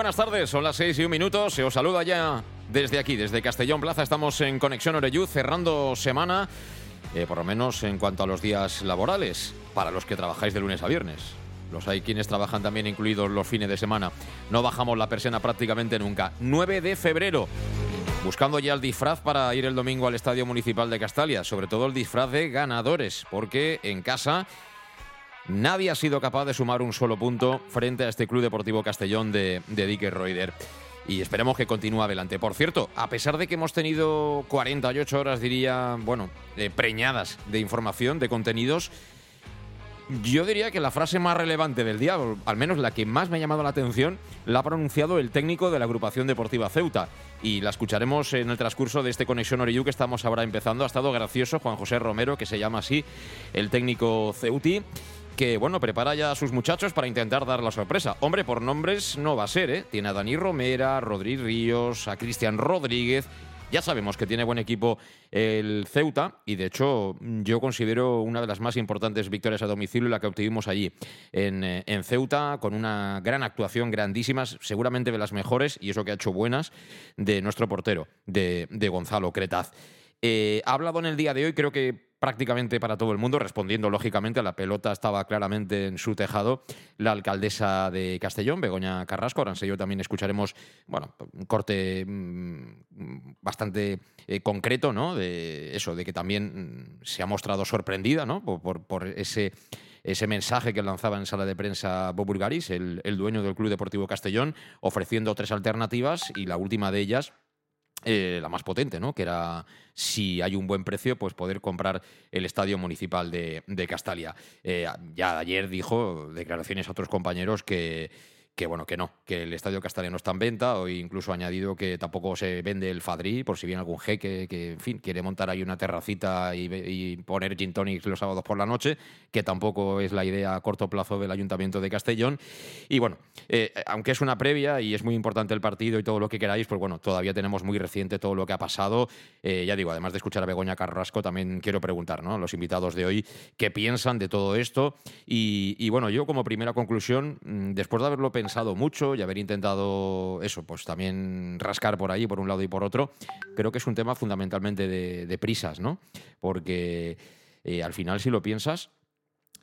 Buenas tardes. Son las 6 y un minuto. Se os saluda ya desde aquí, desde Castellón Plaza. Estamos en Conexión Oreyú, cerrando semana, eh, por lo menos en cuanto a los días laborales, para los que trabajáis de lunes a viernes. Los hay quienes trabajan también incluidos los fines de semana. No bajamos la persiana prácticamente nunca. 9 de febrero. Buscando ya el disfraz para ir el domingo al Estadio Municipal de Castalia, sobre todo el disfraz de ganadores, porque en casa Nadie ha sido capaz de sumar un solo punto frente a este Club Deportivo Castellón de, de Dique Reuter. Y esperemos que continúe adelante. Por cierto, a pesar de que hemos tenido 48 horas, diría, bueno, eh, preñadas de información, de contenidos, yo diría que la frase más relevante del día, o al menos la que más me ha llamado la atención, la ha pronunciado el técnico de la agrupación deportiva Ceuta. Y la escucharemos en el transcurso de este Conexión Oriú que estamos ahora empezando. Ha estado gracioso Juan José Romero, que se llama así, el técnico Ceuti que bueno, prepara ya a sus muchachos para intentar dar la sorpresa. Hombre, por nombres no va a ser, ¿eh? Tiene a Dani Romera, a Rodri Ríos, a Cristian Rodríguez. Ya sabemos que tiene buen equipo el Ceuta y de hecho yo considero una de las más importantes victorias a domicilio la que obtuvimos allí en, eh, en, Ceuta con una gran actuación, grandísimas, seguramente de las mejores y eso que ha hecho buenas de nuestro portero, de, de Gonzalo Cretaz. Eh, ha hablado en el día de hoy, creo que prácticamente para todo el mundo, respondiendo lógicamente, a la pelota estaba claramente en su tejado la alcaldesa de Castellón, Begoña Carrasco. Ahora en también escucharemos bueno, un corte mm, bastante eh, concreto, ¿no? De eso, de que también mm, se ha mostrado sorprendida, ¿no? Por, ese ese mensaje que lanzaba en sala de prensa Bob Burgaris, el, el, dueño del Club Deportivo Castellón, ofreciendo tres alternativas y la última de ellas eh, la más potente, ¿no? Que era, si hay un buen precio, pues poder comprar el estadio municipal de, Castalia. Eh, ya ayer dijo declaraciones a otros compañeros que que bueno, que no, que el Estadio Castellano está en venta, o incluso ha añadido que tampoco se vende el Fadrí, por si viene algún jeque que, en fin, quiere montar ahí una terracita y, poner gin tonics los sábados por la noche, que tampoco es la idea a corto plazo del Ayuntamiento de Castellón. Y bueno, eh, aunque es una previa y es muy importante el partido y todo lo que queráis, pues bueno, todavía tenemos muy reciente todo lo que ha pasado. Eh, ya digo, además de escuchar a Begoña Carrasco, también quiero preguntar ¿no? a los invitados de hoy qué piensan de todo esto. Y, y bueno, yo como primera conclusión, mm, después de haberlo pensado, mucho y haber intentado eso, pues también rascar por ahí, por un lado y por otro, creo que es un tema fundamentalmente de, prisas, ¿no? Porque eh, al final, si lo piensas,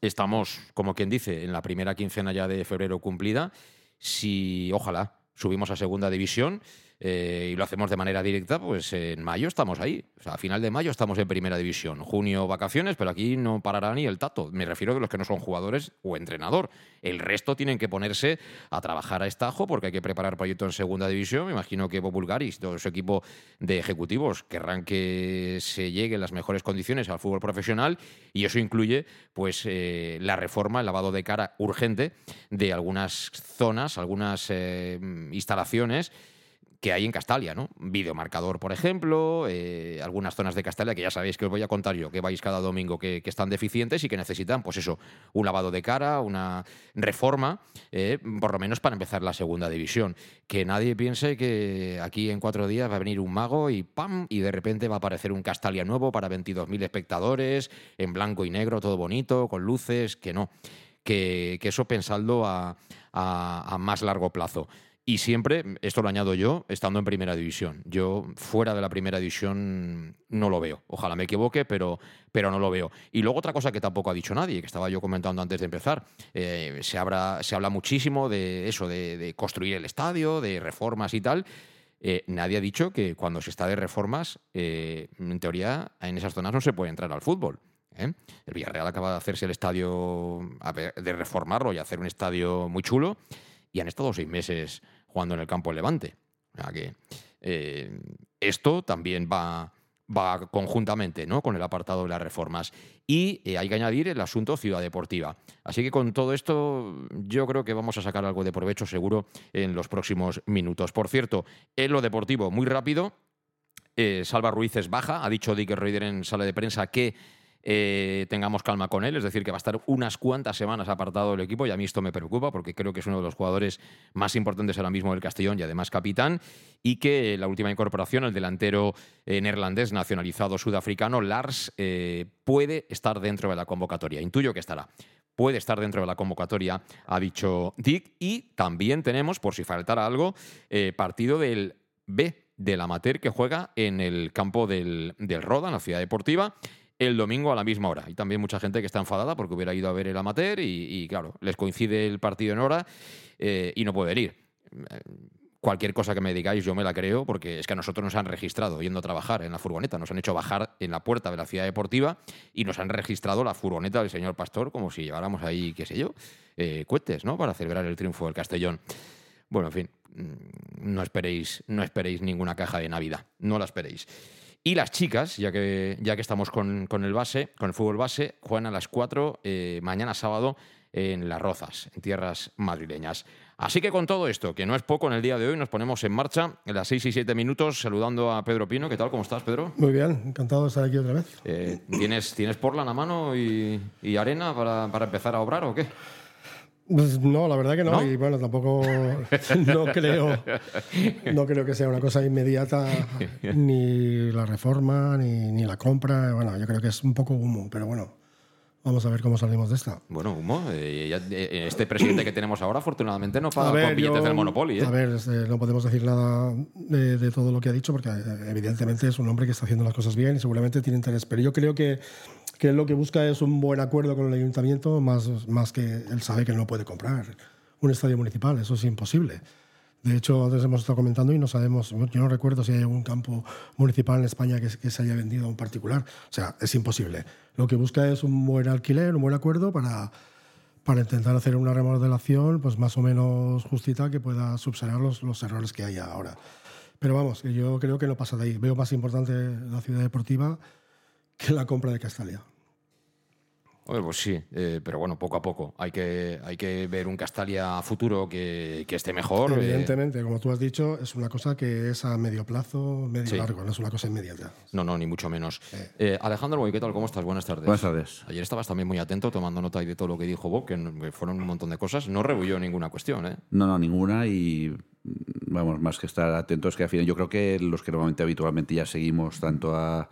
estamos, como quien dice, en la primera quincena ya de febrero cumplida. Si, ojalá, subimos a segunda división eh, y lo hacemos de manera directa, pues en mayo estamos ahí. O sea, a final de mayo estamos en primera división. Junio vacaciones, pero aquí no parará ni el tato. Me refiero a los que no son jugadores o entrenador. El resto tienen que ponerse a trabajar a estajo porque hay que preparar proyecto en segunda división. Me imagino que Populgaris, todo su equipo de ejecutivos, querrán que se llegue en las mejores condiciones al fútbol profesional y eso incluye pues eh, la reforma, el lavado de cara urgente de algunas zonas, algunas eh, instalaciones que hay en Castalia, ¿no? Videomarcador, por ejemplo, eh, algunas zonas de Castalia que ya sabéis que os voy a contar yo, que vais cada domingo, que, están deficientes y que necesitan, pues eso, un lavado de cara, una reforma, eh, por lo menos para empezar la segunda división. Que nadie piense que aquí en cuatro días va a venir un mago y ¡pam! y de repente va a aparecer un Castalia nuevo para 22.000 espectadores, en blanco y negro, todo bonito, con luces, que no. Que, eso pensando a más largo plazo. Y siempre, esto lo añado yo, estando en primera división. Yo fuera de la primera división no lo veo. Ojalá me equivoque, pero, pero no lo veo. Y luego otra cosa que tampoco ha dicho nadie, que estaba yo comentando antes de empezar. Eh, se, se habla muchísimo de eso, de, construir el estadio, de reformas y tal. Eh, nadie ha dicho que cuando se está de reformas, eh, en teoría, en esas zonas no se puede entrar al fútbol. El Villarreal acaba de hacerse el estadio, de reformarlo y hacer un estadio muy chulo, y han estado seis meses jugando en el campo Levante. O sea que eh, esto también va, va conjuntamente ¿no? con el apartado de las reformas. Y eh, hay que añadir el asunto Ciudad Deportiva. Así que con todo esto yo creo que vamos a sacar algo de provecho seguro en los próximos minutos. Por cierto, en lo deportivo, muy rápido, eh, Salva Ruiz es baja. Ha dicho Dick Reuter en sala de prensa que eh, tengamos calma con él, es decir, que va a estar unas cuantas semanas apartado del equipo y a mí esto me preocupa porque creo que es uno de los jugadores más importantes ahora mismo del Castellón y además capitán y que la última incorporación, el delantero eh, neerlandés nacionalizado sudafricano, Lars, eh, puede estar dentro de la convocatoria. Intuyo que estará puede estar dentro de la convocatoria, ha dicho Dick. Y también tenemos, por si faltara algo, partido del B del amateur que juega en el campo del, del Roda, en la ciudad deportiva el domingo a la misma hora. Y también mucha gente que está enfadada porque hubiera ido a ver el amateur y, claro, les coincide el partido en hora eh, y no pueden ir. Cualquier cosa que me digáis yo me la creo porque es que a nosotros nos han registrado yendo a trabajar en la furgoneta, nos han hecho bajar en la puerta de la ciudad deportiva y nos han registrado la furgoneta del señor Pastor como si lleváramos ahí, qué sé yo, eh, ¿no? Para celebrar el triunfo del Castellón. Bueno, en fin, mm, no esperéis, no esperéis ninguna caja de Navidad, no la esperéis. Y las chicas, ya que, ya que estamos con, el base, con el fútbol base, juegan a las 4 eh, mañana sábado en Las Rozas, en tierras madrileñas. Así que con todo esto, que no es poco en el día de hoy, nos ponemos en marcha en las 6 y 7 minutos saludando a Pedro Pino. ¿Qué tal? ¿Cómo estás, Pedro? Muy bien, encantado de estar aquí otra vez. Eh, ¿tienes, ¿Tienes porla en la mano y, arena para, para empezar a obrar o qué? Pues no, la verdad que no, y bueno, tampoco no creo, no creo que sea una cosa inmediata ni la reforma ni, ni, la compra. Bueno, yo creo que es un poco humo, pero bueno, vamos a ver cómo salimos de esta. Bueno, humo. Eh, eh, este presidente que tenemos ahora, afortunadamente, no paga con billetes del Monopoly. ¿eh? A ver, este, no podemos decir nada de, de, todo lo que ha dicho, porque evidentemente es un hombre que está haciendo las cosas bien y seguramente tiene interés. Pero yo creo que que lo que busca es un buen acuerdo con el ayuntamiento, más, más que él sabe que no puede comprar un estadio municipal, eso es imposible. De hecho, antes hemos estado comentando y no sabemos, yo no recuerdo si hay algún campo municipal en España que, que, se haya vendido a un particular. O sea, es imposible. Lo que busca es un buen alquiler, un buen acuerdo para, para intentar hacer una remodelación pues más o menos justita que pueda subsanar los, los errores que hay ahora. Pero vamos, yo creo que no pasa de ahí. Veo más importante la ciudad deportiva que la compra de Castalia. pues sí, eh, pero bueno, poco a poco. Hay que, hay que ver un Castalia futuro que, que esté mejor. Eh. Evidentemente, como tú has dicho, es una cosa que es a medio plazo, medio largo, no es una cosa inmediata. No, no, ni mucho menos. Eh, Alejandro, ¿qué tal? ¿Cómo estás? Buenas tardes. Buenas tardes. Ayer estabas también muy atento, tomando nota de todo lo que dijo Bob, que fueron un montón de cosas. No rebulló ninguna cuestión, ¿eh? No, no, ninguna y vamos, más que estar atentos, que al final yo creo que los que normalmente habitualmente ya seguimos tanto a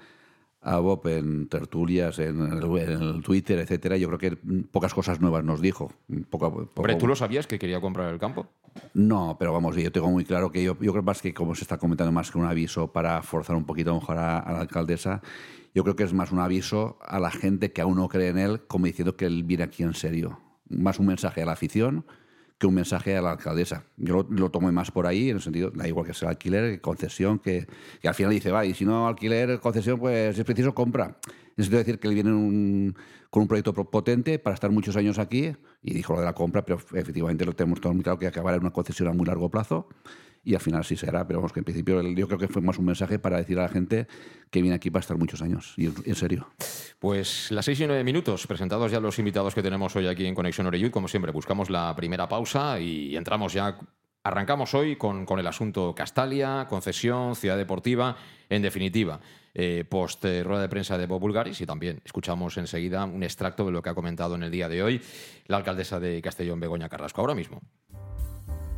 a Bob en tertulias, en el, Twitter, etcétera, yo creo que pocas cosas nuevas nos dijo. Poco, Hombre, ¿tú lo sabías que quería comprar el campo? No, pero vamos, yo tengo muy claro que yo, yo creo más que como se está comentando más que un aviso para forzar un poquito mejor a, a la alcaldesa, yo creo que es más un aviso a la gente que aún no cree en él, como diciendo que él viene aquí en serio. Más un mensaje a la afición que un mensaje a la alcaldesa. Yo lo, tomo más por ahí, en el sentido, da igual que sea alquiler, concesión, que, que, al final dice, va, y si no alquiler, concesión, pues es preciso compra. Necesito decir que él viene con un proyecto potente para estar muchos años aquí, y dijo lo de la compra, pero efectivamente lo tenemos todo muy claro que acabará en una concesión a muy largo plazo y al final sí será, pero vamos, que en principio yo creo que fue más un mensaje para decir a la gente que viene aquí para estar muchos años, y en serio. Pues las seis y nueve minutos, presentados ya los invitados que tenemos hoy aquí en Conexión Oreyud, como siempre, buscamos la primera pausa y entramos ya Arrancamos hoy con, con, el asunto Castalia, concesión, ciudad deportiva, en definitiva, eh, post eh, rueda de prensa de Bob Bulgaris y también escuchamos enseguida un extracto de lo que ha comentado en el día de hoy la alcaldesa de Castellón, Begoña Carrasco. Ahora mismo.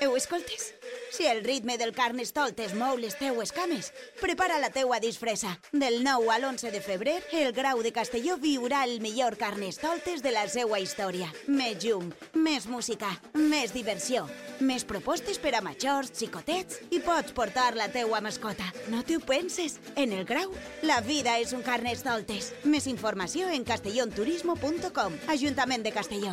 Heu escoltes? Si el ritme del carnestoltes mou les teues cames, prepara la teua disfressa. Del 9 al 11 de febrer, el Grau de Castelló viurà el millor carnestoltes de la seua història. Més llum, més música, més diversió, més propostes per a majors, xicotets i pots portar la teua mascota. No t'ho penses? En el Grau, la vida és un carnestoltes. Més informació en castellonturismo.com. Ajuntament de Castelló.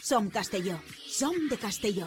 Som Castelló. Som de Castelló.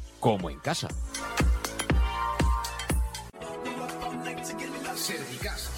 como en casa.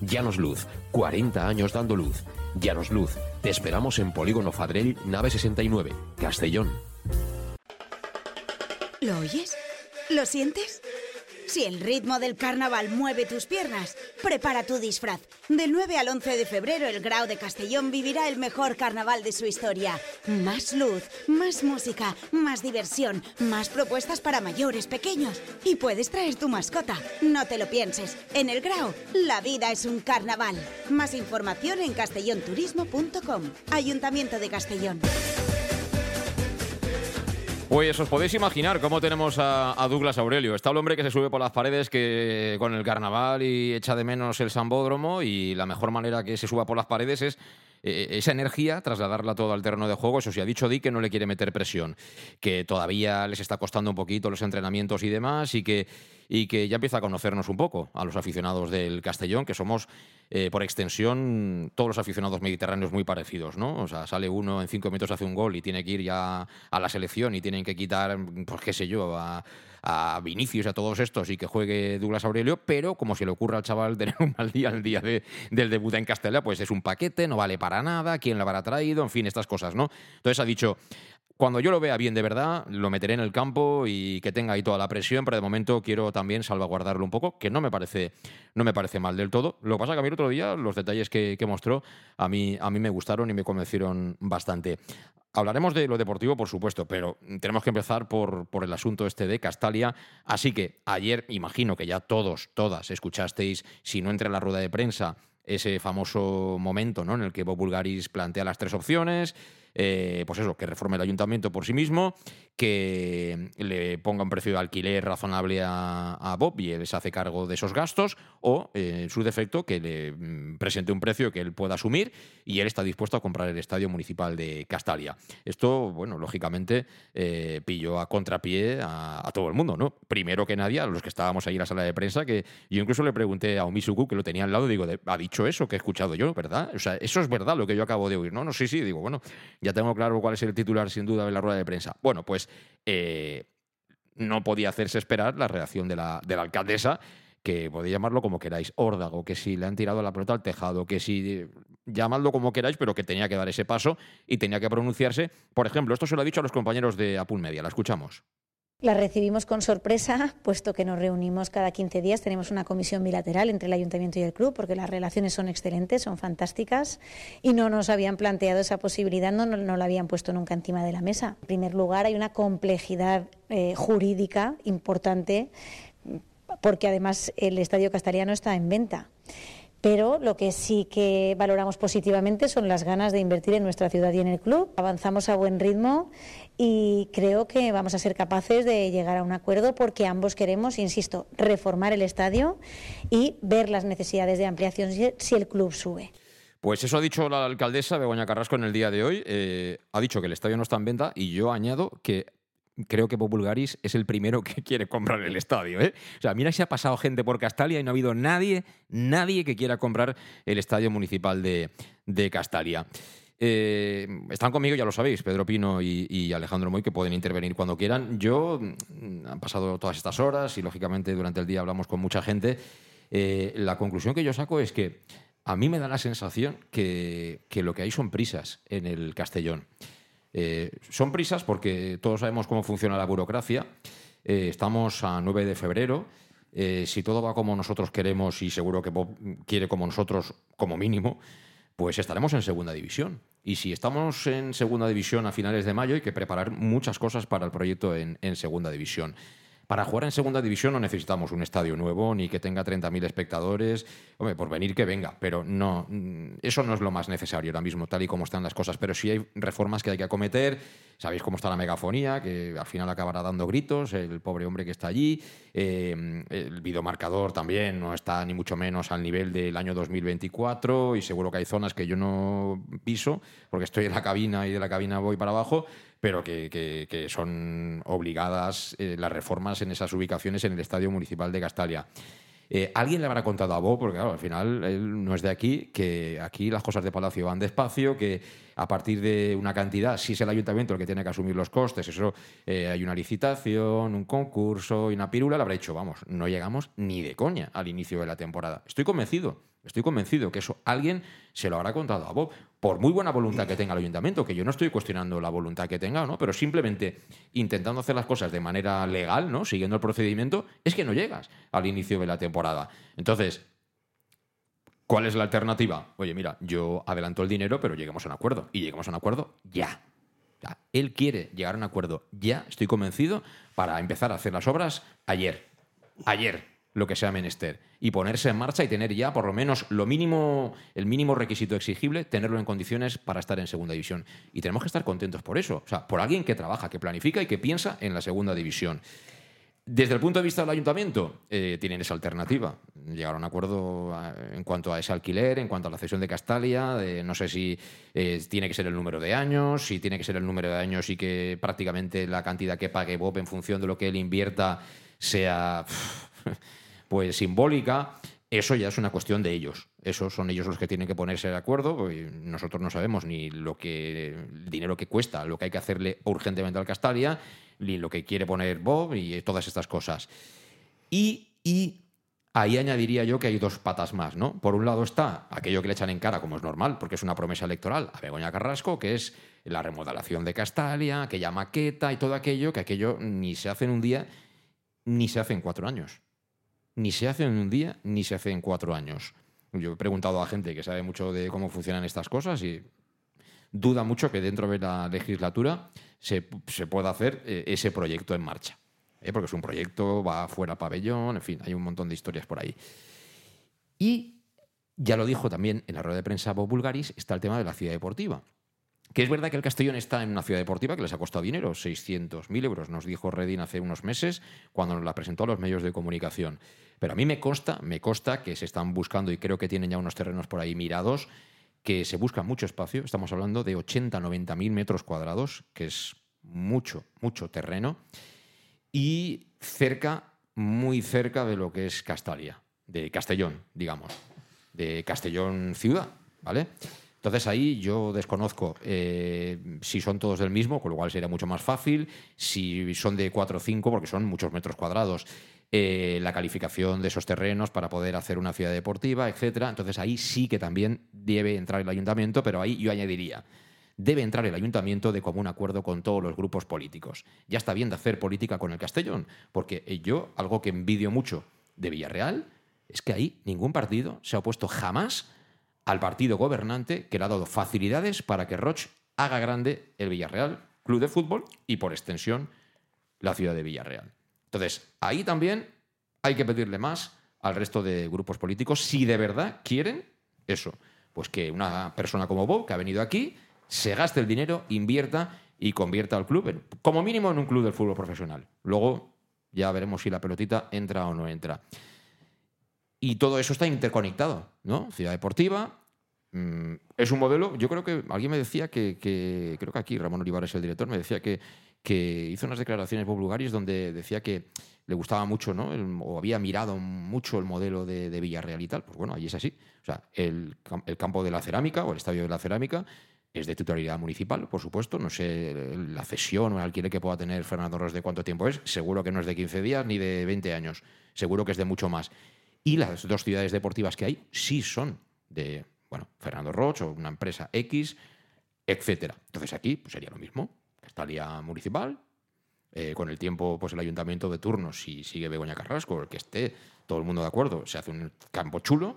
Llanos Luz, 40 años dando luz. Llanos Luz, te esperamos en Polígono Fadrell, nave 69, Castellón. ¿Lo oyes? ¿Lo sientes? Si el ritmo del carnaval mueve tus piernas, prepara tu disfraz. Del 9 al 11 de febrero, el Grau de Castellón vivirá el mejor carnaval de su historia. Más luz, más música, más diversión, más propuestas para mayores, pequeños. Y puedes traer tu mascota. No te lo pienses. En el Grau, la vida es un carnaval. Más información en castellonturismo.com. Ayuntamiento de Castellón. Pues os podéis imaginar cómo tenemos a, Douglas Aurelio. Está el hombre que se sube por las paredes que con el carnaval y echa de menos el sambódromo y la mejor manera que se suba por las paredes es eh, esa energía, trasladarla todo al terreno de juego. Eso sí, ha dicho Di que no le quiere meter presión, que todavía les está costando un poquito los entrenamientos y demás y que y que ya empieza a conocernos un poco a los aficionados del Castellón, que somos, eh, por extensión, todos los aficionados mediterráneos muy parecidos, ¿no? O sea, sale uno en cinco metros, hace un gol y tiene que ir ya a la selección y tienen que quitar, pues qué sé yo, a, a Vinicius a todos estos y que juegue Douglas Aurelio, pero como se le ocurra al chaval tener un mal día el día de, del debut en Castella, pues es un paquete, no vale para nada, quién lo habrá traído, en fin, estas cosas, ¿no? Entonces ha dicho, cuando yo lo vea bien de verdad, lo meteré en el campo y que tenga ahí toda la presión, pero de momento quiero también salvaguardarlo un poco, que no me parece, no me parece mal del todo. Lo que pasa que a mí el otro día los detalles que, mostró a mí, a mí me gustaron y me convencieron bastante. Hablaremos de lo deportivo, por supuesto, pero tenemos que empezar por, por el asunto este de Castalia. Así que ayer, imagino que ya todos, todas escuchasteis, si no entre la rueda de prensa, ese famoso momento ¿no? en el que Bob Bulgaris plantea las tres opciones eh, pues eso, que reforme el ayuntamiento por sí mismo, que le ponga un precio de alquiler razonable a, Bob y él se hace cargo de esos gastos, o eh, en su defecto, que le mm, presente un precio que él pueda asumir y él está dispuesto a comprar el estadio municipal de Castalia. Esto, bueno, lógicamente eh, pilló a contrapié a, todo el mundo, ¿no? Primero que nadie, a los que estábamos ahí en la sala de prensa, que yo incluso le pregunté a Omisuku, que lo tenía al lado, digo, ha dicho eso que he escuchado yo, ¿verdad? O sea, eso es verdad lo que yo acabo de oír, ¿no? No, sí, sí, digo, bueno, ya tengo claro cuál es el titular, sin duda, de la rueda de prensa. Bueno, pues eh, no podía hacerse esperar la reacción de la, de la alcaldesa, que podéis llamarlo como queráis, órdago, que si le han tirado la pelota al tejado, que si llamadlo como queráis, pero que tenía que dar ese paso y tenía que pronunciarse. Por ejemplo, esto se lo ha dicho a los compañeros de Apul Media, la escuchamos. La recibimos con sorpresa, puesto que nos reunimos cada 15 días. Tenemos una comisión bilateral entre el ayuntamiento y el club, porque las relaciones son excelentes, son fantásticas, y no nos habían planteado esa posibilidad, no, la habían puesto nunca encima de la mesa. En primer lugar, hay una complejidad eh, jurídica importante, porque además el Estadio Castellano está en venta pero lo que sí que valoramos positivamente son las ganas de invertir en nuestra ciudad y en el club. Avanzamos a buen ritmo y creo que vamos a ser capaces de llegar a un acuerdo porque ambos queremos, insisto, reformar el estadio y ver las necesidades de ampliación si el club sube. Pues eso ha dicho la alcaldesa Begoña Carrasco en el día de hoy. Eh, ha dicho que el estadio no está en venta y yo añado que creo que Populgaris es el primero que quiere comprar el estadio. ¿eh? O sea, mira si ha pasado gente por Castalia y no ha habido nadie, nadie que quiera comprar el estadio municipal de, Castalia. Eh, están conmigo, ya lo sabéis, Pedro Pino y, Alejandro Moy, que pueden intervenir cuando quieran. Yo, mm, han pasado todas estas horas y, lógicamente, durante el día hablamos con mucha gente. Eh, la conclusión que yo saco es que a mí me da la sensación que, que lo que hay son prisas en el Castellón. Eh, son prisas porque todos sabemos cómo funciona la burocracia. Eh, estamos a 9 de febrero. Eh, si todo va como nosotros queremos y seguro que Bob quiere como nosotros, como mínimo, pues estaremos en segunda división. Y si estamos en segunda división a finales de mayo, hay que preparar muchas cosas para el proyecto en segunda división. Para jugar en segunda división no necesitamos un estadio nuevo ni que tenga 30.000 espectadores. Por venir que venga, pero no, mm, eso no es lo más necesario ahora mismo, tal y como están las cosas. Pero sí hay reformas que hay que acometer. Sabéis cómo está la megafonía, que al final acabará dando gritos, el pobre hombre que está allí. Eh, el videomarcador también no está ni mucho menos al nivel del año 2024 y seguro que hay zonas que yo no piso porque estoy en la cabina y de la cabina voy para abajo pero que, son obligadas eh, las reformas en esas ubicaciones en el Estadio Municipal de Castalia. Eh, alguien le habrá contado a Bob, porque al final él no es de aquí, que aquí las cosas de Palacio van despacio, que a partir de una cantidad, si es el ayuntamiento el que tiene que asumir los costes, eso eh, hay una licitación, un concurso y una pirula, le habrá dicho, vamos, no llegamos ni de coña al inicio de la temporada. Estoy convencido Estoy convencido que eso alguien se lo habrá contado a Bob. Por muy buena voluntad que tenga el ayuntamiento, que yo no estoy cuestionando la voluntad que tenga, ¿no? Pero simplemente intentando hacer las cosas de manera legal, ¿no? Siguiendo el procedimiento, es que no llegas al inicio de la temporada. Entonces, ¿cuál es la alternativa? Oye, mira, yo adelanto el dinero, pero lleguemos a un acuerdo. Y lleguemos a un acuerdo ya. ya. Él quiere llegar a un acuerdo ya, estoy convencido, para empezar a hacer las obras ayer. Ayer lo que sea menester y ponerse en marcha y tener ya por lo menos lo mínimo, el mínimo requisito exigible, tenerlo en condiciones para estar en segunda división. Y tenemos que estar contentos por eso, o sea, por alguien que trabaja, que planifica y que piensa en la segunda división. Desde el punto de vista del ayuntamiento, eh, tienen esa alternativa. Llegar a un acuerdo eh, en cuanto a ese alquiler, en cuanto a la cesión de Castalia. no sé si eh, tiene que ser el número de años, si tiene que ser el número de años y que prácticamente la cantidad que pague Bob en función de lo que él invierta sea pues simbólica, eso ya es una cuestión de ellos. Esos son ellos los que tienen que ponerse de acuerdo. Nosotros no sabemos ni lo que el dinero que cuesta, lo que hay que hacerle urgentemente al Castalia, ni lo que quiere poner Bob y todas estas cosas. Y, y ahí añadiría yo que hay dos patas más, ¿no? Por un lado está aquello que le echan en cara, como es normal, porque es una promesa electoral a Begoña Carrasco, que es la remodelación de Castalia, aquella maqueta y todo aquello, que aquello ni se hace en un día ni se hace en cuatro años ni se hace en un día ni se hace en cuatro años. Yo he preguntado a gente que sabe mucho de cómo funcionan estas cosas y duda mucho que dentro de la legislatura se, pueda hacer eh, ese proyecto en marcha. ¿eh? Porque es un proyecto, va fuera pabellón, en fin, hay un montón de historias por ahí. Y ya lo dijo también en la rueda de prensa Bob Bulgaris, está el tema de la ciudad deportiva. Que es verdad que el Castellón está en una ciudad deportiva que les ha costado dinero, 600.000 euros, nos dijo Redin hace unos meses cuando nos la presentó a los medios de comunicación. Pero a mí me consta, me consta que se están buscando, y creo que tienen ya unos terrenos por ahí mirados, que se busca mucho espacio. Estamos hablando de 80, 90 mil metros cuadrados, que es mucho, mucho terreno. Y cerca, muy cerca de lo que es Castalia, de Castellón, digamos, de Castellón ciudad, ¿vale? Entonces ahí yo desconozco eh, si son todos del mismo, con lo cual sería mucho más fácil, si son de 4 o 5, porque son muchos metros cuadrados, eh, la calificación de esos terrenos para poder hacer una ciudad deportiva, etcétera. Entonces ahí sí que también debe entrar el ayuntamiento, pero ahí yo añadiría, debe entrar el ayuntamiento de común acuerdo con todos los grupos políticos. Ya está bien de hacer política con el Castellón, porque yo, algo que envidio mucho de Villarreal, es que ahí ningún partido se ha opuesto jamás al partido gobernante que le ha dado facilidades para que Roche haga grande el Villarreal Club de Fútbol y por extensión la ciudad de Villarreal. Entonces, ahí también hay que pedirle más al resto de grupos políticos si de verdad quieren eso. Pues que una persona como Bob, que ha venido aquí, se gaste el dinero, invierta y convierta al club, como mínimo en un club del fútbol profesional. Luego ya veremos si la pelotita entra o no entra. Y todo eso está interconectado, ¿no? Ciudad deportiva. Mm, es un modelo, yo creo que alguien me decía que, creo que aquí Ramón Olivares, el director, me decía que, que hizo unas declaraciones Bob Lugaris donde decía que le gustaba mucho, ¿no? o había mirado mucho el modelo de, Villarreal y tal. Pues bueno, ahí es así. O sea, el, el, campo de la cerámica o el estadio de la cerámica es de titularidad municipal, por supuesto. No sé la cesión o el alquiler que pueda tener Fernando Ros de cuánto tiempo es. Seguro que no es de 15 días ni de 20 años. Seguro que es de mucho más. Y las dos ciudades deportivas que hay sí son de, bueno, Fernando Roche o una empresa X, etcétera. Entonces aquí pues, sería lo mismo. Estaría municipal, eh, con el tiempo, pues el ayuntamiento de turno, si sigue Begoña Carrasco, el que esté todo el mundo de acuerdo, se hace un campo chulo,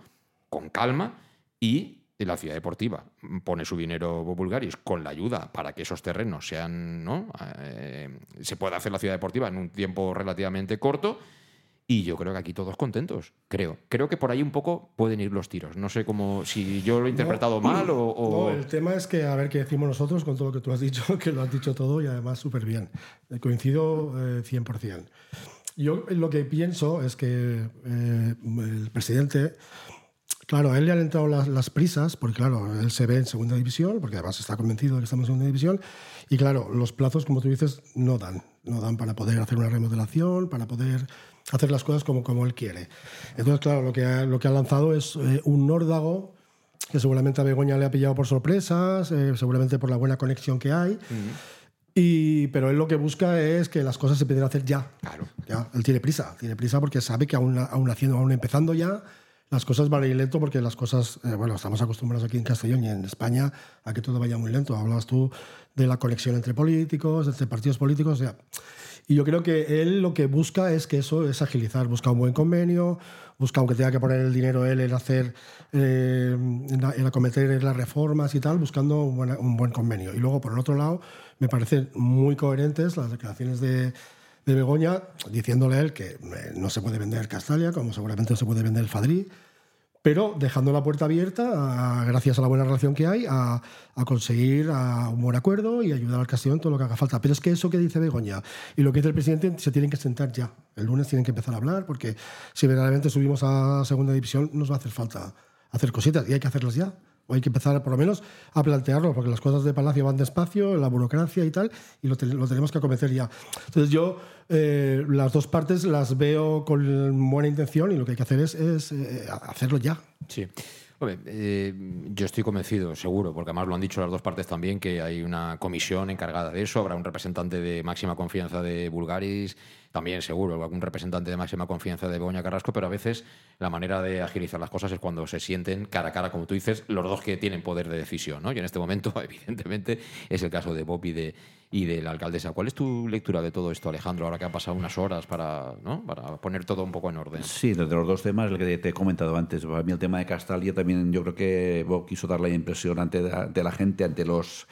con calma, y la ciudad deportiva pone su dinero Bulgaris con la ayuda para que esos terrenos sean, ¿no? Eh, se pueda hacer la ciudad deportiva en un tiempo relativamente corto y yo creo que aquí todos contentos, creo. Creo que por ahí un poco pueden ir los tiros. No sé cómo, si yo lo he interpretado mal o, No, el tema es que a ver qué decimos nosotros con todo lo que tú has dicho, que lo has dicho todo y además súper bien. Eh, coincido 100%. Eh, yo lo que pienso es que eh, el presidente, claro, a él le han entrado las, las, prisas, porque claro, él se ve en segunda división, porque además está convencido de que estamos en segunda división, y claro, los plazos, como tú dices, no dan. No dan para poder hacer una remodelación, para poder hacer las cosas como, como él quiere. Entonces, claro, lo que ha, lo que ha lanzado es eh, un nórdago que seguramente a Begoña le ha pillado por sorpresas, eh, seguramente por la buena conexión que hay. y, pero él lo que busca es que las cosas se puedan hacer ya. Claro. Ya, él tiene prisa, tiene prisa porque sabe que aún, aún haciendo, aún empezando ya, las cosas van a ir lento porque las cosas, eh, bueno, estamos acostumbrados aquí en Castellón y en España a que todo vaya muy lento. Hablabas tú de la conexión entre políticos, entre partidos políticos, o sea, y yo creo que él lo que busca es que eso es agilizar, busca un buen convenio, busca, aunque tenga que poner el dinero él en hacer, eh, en, acometer las reformas y tal, buscando un buen, un buen, convenio. Y luego, por el otro lado, me parecen muy coherentes las declaraciones de, de Begoña, diciéndole a él que eh, no se puede vender Castalia, como seguramente no se puede vender el Fadrí, pero dejando la puerta abierta, gracias a la buena relación que hay, a, conseguir un buen acuerdo y ayudar al Castellón en todo lo que haga falta. Pero es que eso que dice Begoña y lo que dice el presidente se tienen que sentar ya. El lunes tienen que empezar a hablar porque si verdaderamente subimos a segunda división nos va a hacer falta hacer cositas y hay que hacerlas ya. O hay que empezar por lo menos a plantearlo, porque las cosas de Palacio van despacio, la burocracia y tal, y lo, tenemos que acometer ya. Entonces yo eh, las dos partes las veo con buena intención y lo que hay que hacer es, eh, hacerlo ya. Sí. Eh, yo estoy convencido, seguro, porque además lo han dicho las dos partes también, que hay una comisión encargada de eso, habrá un representante de máxima confianza de Bulgaris, también seguro algún representante de máxima confianza de Begoña Carrasco, pero a veces la manera de agilizar las cosas es cuando se sienten cara a cara, como tú dices, los dos que tienen poder de decisión. ¿no? Y en este momento, evidentemente, es el caso de Bob y de, y de la alcaldesa. ¿Cuál es tu lectura de todo esto, Alejandro, ahora que han pasado unas horas para, ¿no? para poner todo un poco en orden? Sí, desde los dos temas, el que te he comentado antes, para mí el tema de Castalia también yo creo que Bob quiso dar la impresión ante de la gente, ante los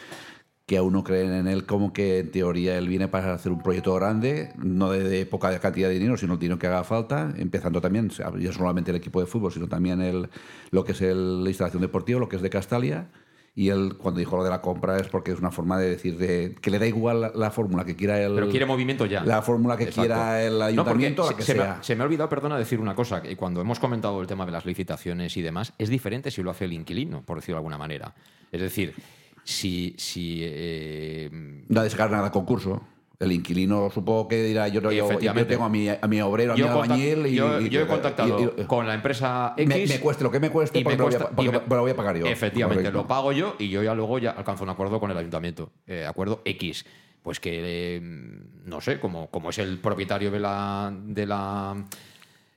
que aún no creen en él, como que en teoría él viene para hacer un proyecto grande, no de, poca cantidad de dinero, sino el dinero que haga falta, empezando también, ya solamente el equipo de fútbol, sino también el, lo que es el, la instalación deportiva, lo que es de Castalia. Y él, cuando dijo lo de la compra, es porque es una forma de decir de, que le da igual la, fórmula que quiera él. Pero quiere movimiento ya. La fórmula que quiera el ayuntamiento, que se, sea. Me, se me ha olvidado, perdona, decir una cosa. Que cuando hemos comentado el tema de las licitaciones y demás, es diferente si lo hace el inquilino, por decirlo de alguna manera. Es decir, si... si eh, no descarga nada concurso. El inquilino supongo que dirá, yo, yo, yo tengo a mi, a mi obrero, a mi albañil y, yo, yo, he contactado con la empresa X. Me, cueste lo que me cueste porque, lo, voy a, pagar yo. Efectivamente, lo pago yo y yo ya luego ya alcanzo un acuerdo con el ayuntamiento. Eh, acuerdo X. Pues que, eh, no sé, como, como es el propietario de la... De la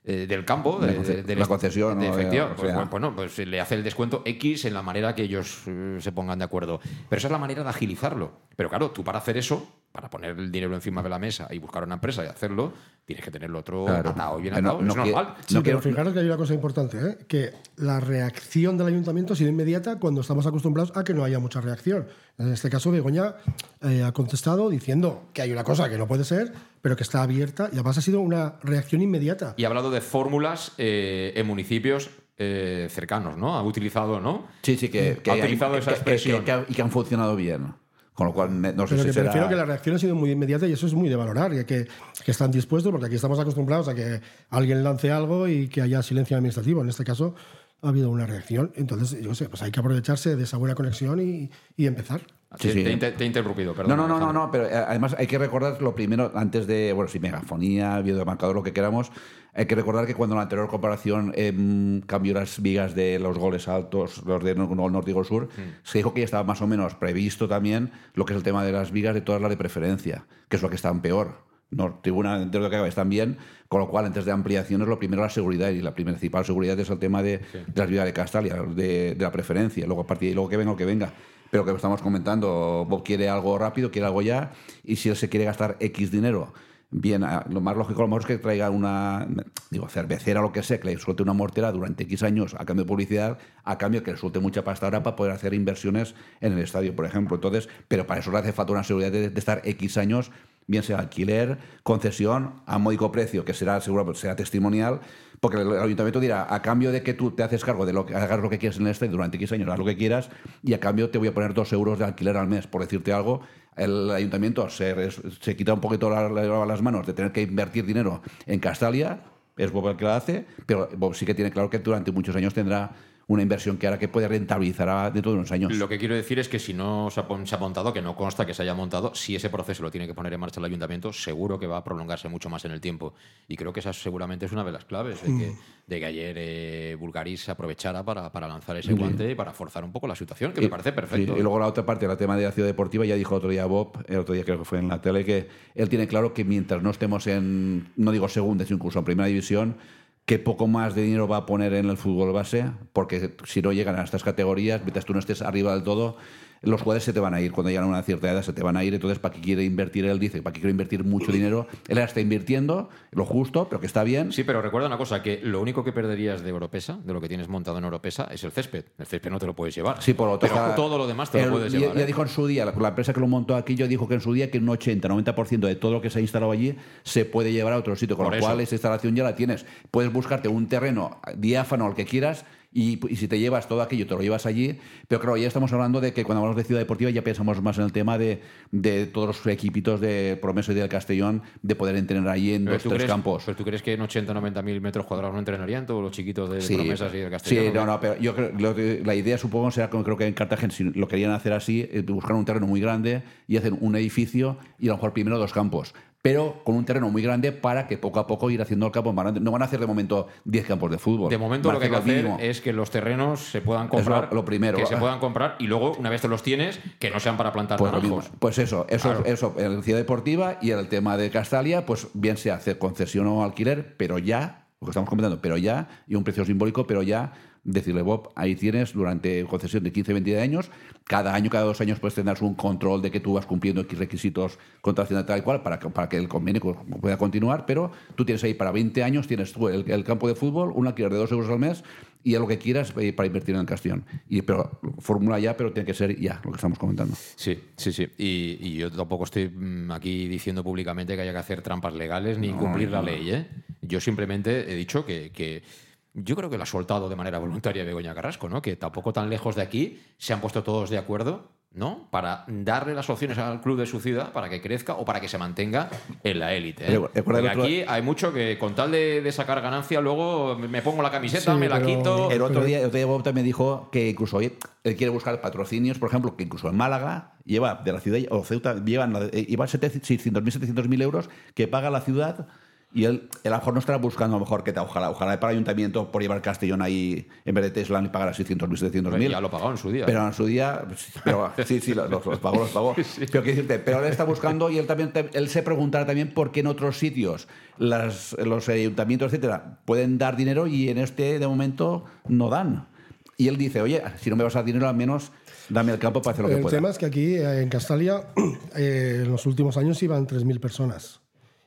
eh, del campo, de, la concesión. efectivo, pues, bueno, pues le hace el descuento X en la manera que ellos eh, se pongan de acuerdo. Pero esa es la manera de agilizarlo. Pero claro, tú para hacer eso, para poner el dinero encima de la mesa y buscar una empresa y hacerlo, tienes que tenerlo otro atado y bien atado. No, es normal. Sí, pero fijaros que hay una cosa importante, ¿eh? que la reacción del ayuntamiento ha sido inmediata cuando estamos acostumbrados a que no haya mucha reacción. En este caso, Begoña ha contestado diciendo que hay una cosa que no puede ser, pero que está abierta y además ha sido una reacción inmediata. Y ha hablado de fórmulas eh, en municipios eh, cercanos, ¿no? Ha utilizado, ¿no? Sí, sí, que, ha utilizado esa expresión. y que han funcionado bien. Con lo cual, no sé Pero si que prefiero que la reacción ha sido muy inmediata y eso es muy de valorar, y que, que están dispuestos, porque aquí estamos acostumbrados a que alguien lance algo y que haya silencio administrativo. En este caso, ha habido una reacción. Entonces, yo sé, pues hay que aprovecharse de esa buena conexión y, y empezar. Sí, sí. Te, he interrumpido, perdón. No, no, no, no, pero eh, además hay que recordar lo primero, antes de, bueno, si megafonía, videomarcador, lo que queramos, hay que recordar que cuando en la anterior comparación eh, cambió las vigas de los goles altos, los de norte y sur, mm. se dijo que ya estaba más o menos previsto también lo que es el tema de las vigas de todas las de preferencia, que es lo que están peor. No, tribuna de lo que están bien, con lo cual, antes de ampliaciones, lo primero la seguridad, y la principal seguridad es el tema de, las vigas de Castalia, de, de, la preferencia, luego a partir y luego que venga lo que venga pero que estamos comentando, Bob quiere algo rápido, quiere algo ya, y si él se quiere gastar X dinero, bien, lo más lógico a lo mejor es que traiga una, digo, cervecera o lo que sea, que le suelte una mortera durante X años a cambio de publicidad, a cambio que le suelte mucha pasta ahora para poder hacer inversiones en el estadio, por ejemplo. Entonces, pero para eso le hace falta una seguridad de, estar X años bien sea alquiler, concesión, a módico precio, que será seguro será testimonial, porque el, ayuntamiento dirá, a cambio de que tú te haces cargo de lo que hagas lo que quieras en el este durante X años, haz lo que quieras, y a cambio te voy a poner dos euros de alquiler al mes, por decirte algo, el ayuntamiento se, se quita un poquito las manos de tener que invertir dinero en Castalia, es Bob el que lo hace, pero sí que tiene claro que durante muchos años tendrá una inversión que ahora que puede rentabilizar dentro de unos años. Lo que quiero decir es que si no se ha, montado, que no consta que se haya montado, si ese proceso lo tiene que poner en marcha el ayuntamiento, seguro que va a prolongarse mucho más en el tiempo. Y creo que esa seguramente es una de las claves de que, mm. ayer eh, Bulgaris se aprovechara para, lanzar ese guante y para forzar un poco la situación, que me parece perfecto. Y, luego la otra parte, el tema de la ciudad deportiva, ya dijo otro día Bob, el otro día creo que fue en la tele, que él tiene claro que mientras no estemos en, no digo segunda, sino incluso en primera división, qué poco más de dinero va a poner en el fútbol base, porque si no llegan a estas categorías, mientras tú no estés arriba del todo, los jugadores se te van a ir. Cuando llegan a una cierta edad se te van a ir. Entonces, ¿para qué quiere invertir? Él dice, ¿para qué quiere invertir mucho dinero? Él está invirtiendo lo justo, pero que está bien. Sí, pero recuerda una cosa, que lo único que perderías de Europesa, de lo que tienes montado en Europesa, es el césped. El césped no te lo puedes llevar. Sí, por lo pero todo lo demás te lo puedes llevar. Ya, ¿eh? dijo en su día, la, empresa que lo montó aquí, yo dijo que en su día que un 80-90% de todo lo que se ha instalado allí se puede llevar a otro sitio, con lo cual esa instalación ya la tienes. Puedes buscarte un terreno diáfano, al que quieras, y, si te llevas todo aquello, te lo llevas allí. Pero claro, ya estamos hablando de que cuando hablamos de ciudad deportiva ya pensamos más en el tema de, de todos los equipitos de Promesa y del Castellón de poder entrenar allí en los tres campos. ¿Pero tú crees que en 80 90 mil metros cuadrados no entrenarían todos los chiquitos de Promesas y del Castellón? Sí, no, no, pero yo creo la idea supongo será como creo que en Cartagena si lo querían hacer así, eh, buscar un terreno muy grande y hacer un edificio y a lo mejor primero dos campos pero con un terreno muy grande para que poco a poco ir haciendo el campo más grande. No van a hacer de momento 10 campos de fútbol. De momento lo que hay que hacer es que los terrenos se puedan comprar. lo, primero. Que se puedan comprar y luego, una vez te los tienes, que no sean para plantar pues naranjos. Pues eso, eso, eso, en la ciudad deportiva y el tema de Castalia, pues bien se hace concesión o alquiler, pero ya, lo que estamos comentando, pero ya, y un precio simbólico, pero ya decirle, Bob, ahí tienes durante concesión de 15, 20 años, cada año, cada dos años, pues tendrás un control de que tú vas cumpliendo X requisitos contra la tal y cual para que, para que el convenio pueda continuar, pero tú tienes ahí para 20 años, tienes tú el, campo de fútbol, un alquiler de 2 euros al mes y a lo que quieras eh, para invertir en el Castellón. Y, pero fórmula ya, pero tiene que ser ya, lo que estamos comentando. Sí, sí, sí. Y, yo tampoco estoy mm, aquí diciendo públicamente que haya que hacer trampas legales ni incumplir la ley. ¿eh? Yo simplemente he dicho que, que yo creo que lo ha soltado de manera voluntaria Begoña Carrasco, ¿no? Que tampoco tan lejos de aquí se han puesto todos de acuerdo, ¿no? Para darle las opciones al club de su ciudad para que crezca o para que se mantenga en la élite. ¿eh? Porque aquí hay mucho que con tal de, sacar ganancia, luego me pongo la camiseta, me la quito. El otro día, el otro día Bob también dijo que incluso él quiere buscar patrocinios, por ejemplo, que incluso en Málaga lleva de la ciudad o Ceuta llevan, lleva 600.000, 700.000 euros que paga la ciudad y él, a lo mejor no estará buscando, a lo mejor, que te, ojalá, ojalá para el ayuntamiento por llevar Castellón ahí en vez de Tesla y pagar 600.000, 700.000. Ya lo pagó en su día. Pero en su día, pero, sí, sí, los, pagó, los pagó. Pero, decirte, pero él está buscando y él también él se preguntará también por qué en otros sitios las, los ayuntamientos, etcétera, pueden dar dinero y en este, de momento, no dan. Y él dice, oye, si no me vas a dar dinero, al menos dame el campo para hacer lo que pueda. El tema es que aquí, eh, en Castalia, eh, en los últimos años iban 3.000 personas.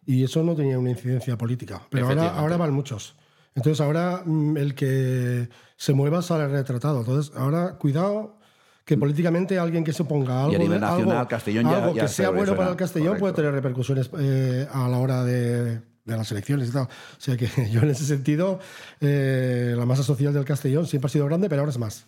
Y eso no tenía una incidencia política. Pero ahora, ahora van muchos. Entonces ahora mm, el que se mueva sale retratado. Entonces ahora cuidado que políticamente alguien que se ponga algo, nacional, algo, que sea bueno para el Castellón puede tener repercusiones eh, a la hora de, las elecciones y tal. O sea que yo en ese sentido, eh, la masa social del Castellón siempre ha sido grande, pero ahora es más.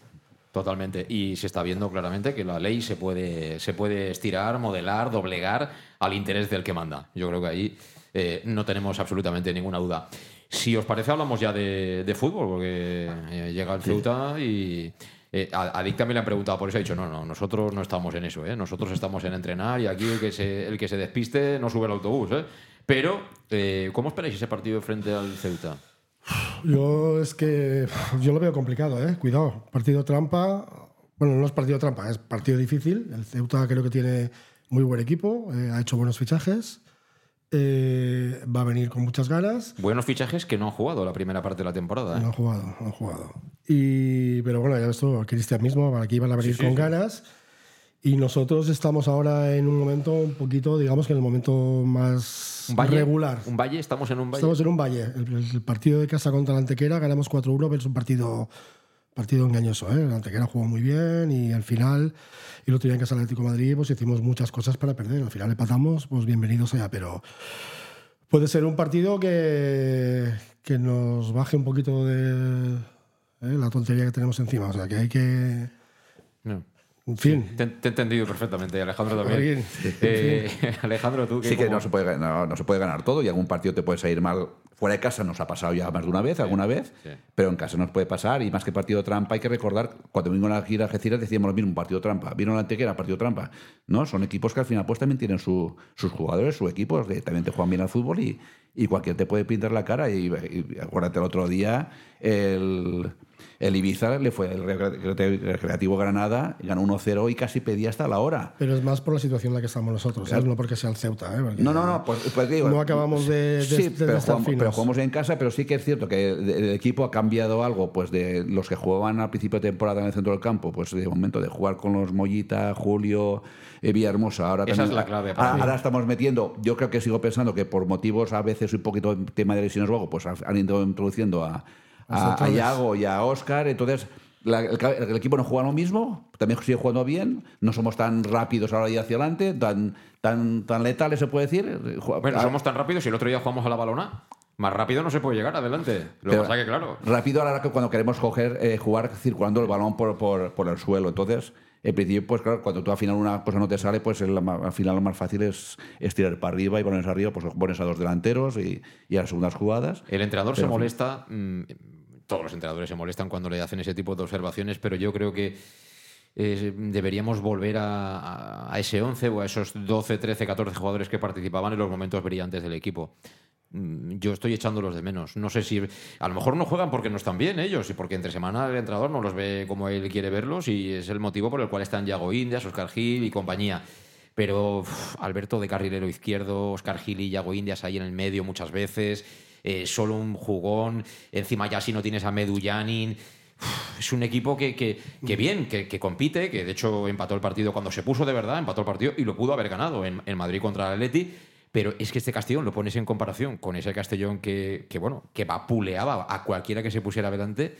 Totalmente. Y se está viendo claramente que la ley se puede, se puede estirar, modelar, doblegar al interés del que manda. Yo creo que ahí eh, no tenemos absolutamente ninguna duda. Si os parece, hablamos ya de, fútbol, porque eh, llega el Ceuta y. Eh, a, Dick también le han preguntado por eso, ha dicho, no, no, nosotros no estamos en eso, nosotros estamos en entrenar y aquí el que se, el que se despiste no sube al autobús. Pero, ¿cómo esperáis ese partido frente al Ceuta? Yo es que yo lo veo complicado, ¿eh? Cuidado, partido trampa. Bueno, no es partido trampa, es partido difícil. El Ceuta creo que tiene muy buen equipo, eh, ha hecho buenos fichajes. Eh, va a venir con muchas ganas. Buenos fichajes que no han jugado la primera parte de la temporada. ¿eh? No han jugado, no han jugado. Y, pero bueno, ya ves tú, Cristian mismo, aquí van a venir con ganas. Y nosotros estamos ahora en un momento un poquito, digamos que en el momento más regular. ¿Un valle? ¿Estamos en un valle? Estamos en un valle. El, partido de casa contra la Antequera ganamos 4-1, pero es un partido, partido engañoso. ¿eh? La Antequera jugó muy bien y al final, y lo día en casa del Atlético de Madrid, pues hicimos muchas cosas para perder. Al final empatamos, pues bienvenidos allá, pero puede ser un partido que, que nos baje un poquito de ¿eh? la tontería que tenemos encima. O sea, que hay que... No en fin. te, he entendido perfectamente, Alejandro también. Eh, Alejandro, tú Sí, que no se, puede, no, se puede ganar todo y algún partido te puede salir mal. Fuera de casa nos ha pasado ya más de una vez, alguna vez, pero en casa nos puede pasar y más que partido trampa hay que recordar, cuando vino la gira Algeciras decíamos lo mismo, un partido trampa. Vino la Antequera, partido trampa. No, son equipos que al final pues también tienen sus jugadores, sus equipos, que también te juegan bien al fútbol y, y cualquier te puede pintar la cara. Y, y acuérdate el otro día, el El Ibiza le fue el Recreativo Granada, ganó 1-0 y casi pedía hasta la hora. Pero es más por la situación en la que estamos nosotros, no porque sea el Ceuta. ¿eh? No, no, no, pues, pues digo, no acabamos de, sí, pero, jugamos, en casa, pero sí que es cierto que el, equipo ha cambiado algo, pues de los que jugaban al principio de temporada en el centro del campo, pues de momento de jugar con los Mollita, Julio, eh, Villahermosa. Ahora Esa es la clave. ahora, estamos metiendo, yo creo que sigo pensando que por motivos a veces un poquito tema de lesiones luego, pues han ido introduciendo a a, a Iago y a Oscar. Entonces, el, equipo no juega lo mismo, también sigue jugando bien, no somos tan rápidos ahora y hacia adelante, tan, tan, tan letales se puede decir. Bueno, somos tan rápidos y el otro día jugamos a la balona. Más rápido no se puede llegar adelante. Lo que pasa que, claro. Rápido ahora que cuando queremos coger, eh, jugar circulando el balón por, por, por, el suelo. Entonces, en principio, pues claro, cuando tú al final una cosa no te sale, pues al final lo más fácil es, es tirar para arriba y pones arriba, pues pones a dos delanteros y, y a las segundas jugadas. El entrenador se molesta. Mm, todos los entrenadores se molestan cuando le hacen ese tipo de observaciones, pero yo creo que eh, deberíamos volver a, ese 11 o a esos 12, 13, 14 jugadores que participaban en los momentos brillantes del equipo. Mm, yo estoy echándolos de menos. No sé si. A lo mejor no juegan porque no están bien ellos y porque entre semana el entrenador no los ve como él quiere verlos y es el motivo por el cual están Yago Indias, Oscar Gil y compañía. Pero Alberto de carrilero izquierdo, Oscar Gil y Yago Indias ahí en el medio muchas veces. Eh, solo un jugón, encima ya si no tienes a Medullanin. Es un equipo que, que, bien, que, compite, que de hecho empató el partido cuando se puso de verdad, empató el partido y lo pudo haber ganado en, Madrid contra el Atleti. Pero es que este Castellón lo pones en comparación con ese Castellón que, bueno, que vapuleaba a cualquiera que se pusiera adelante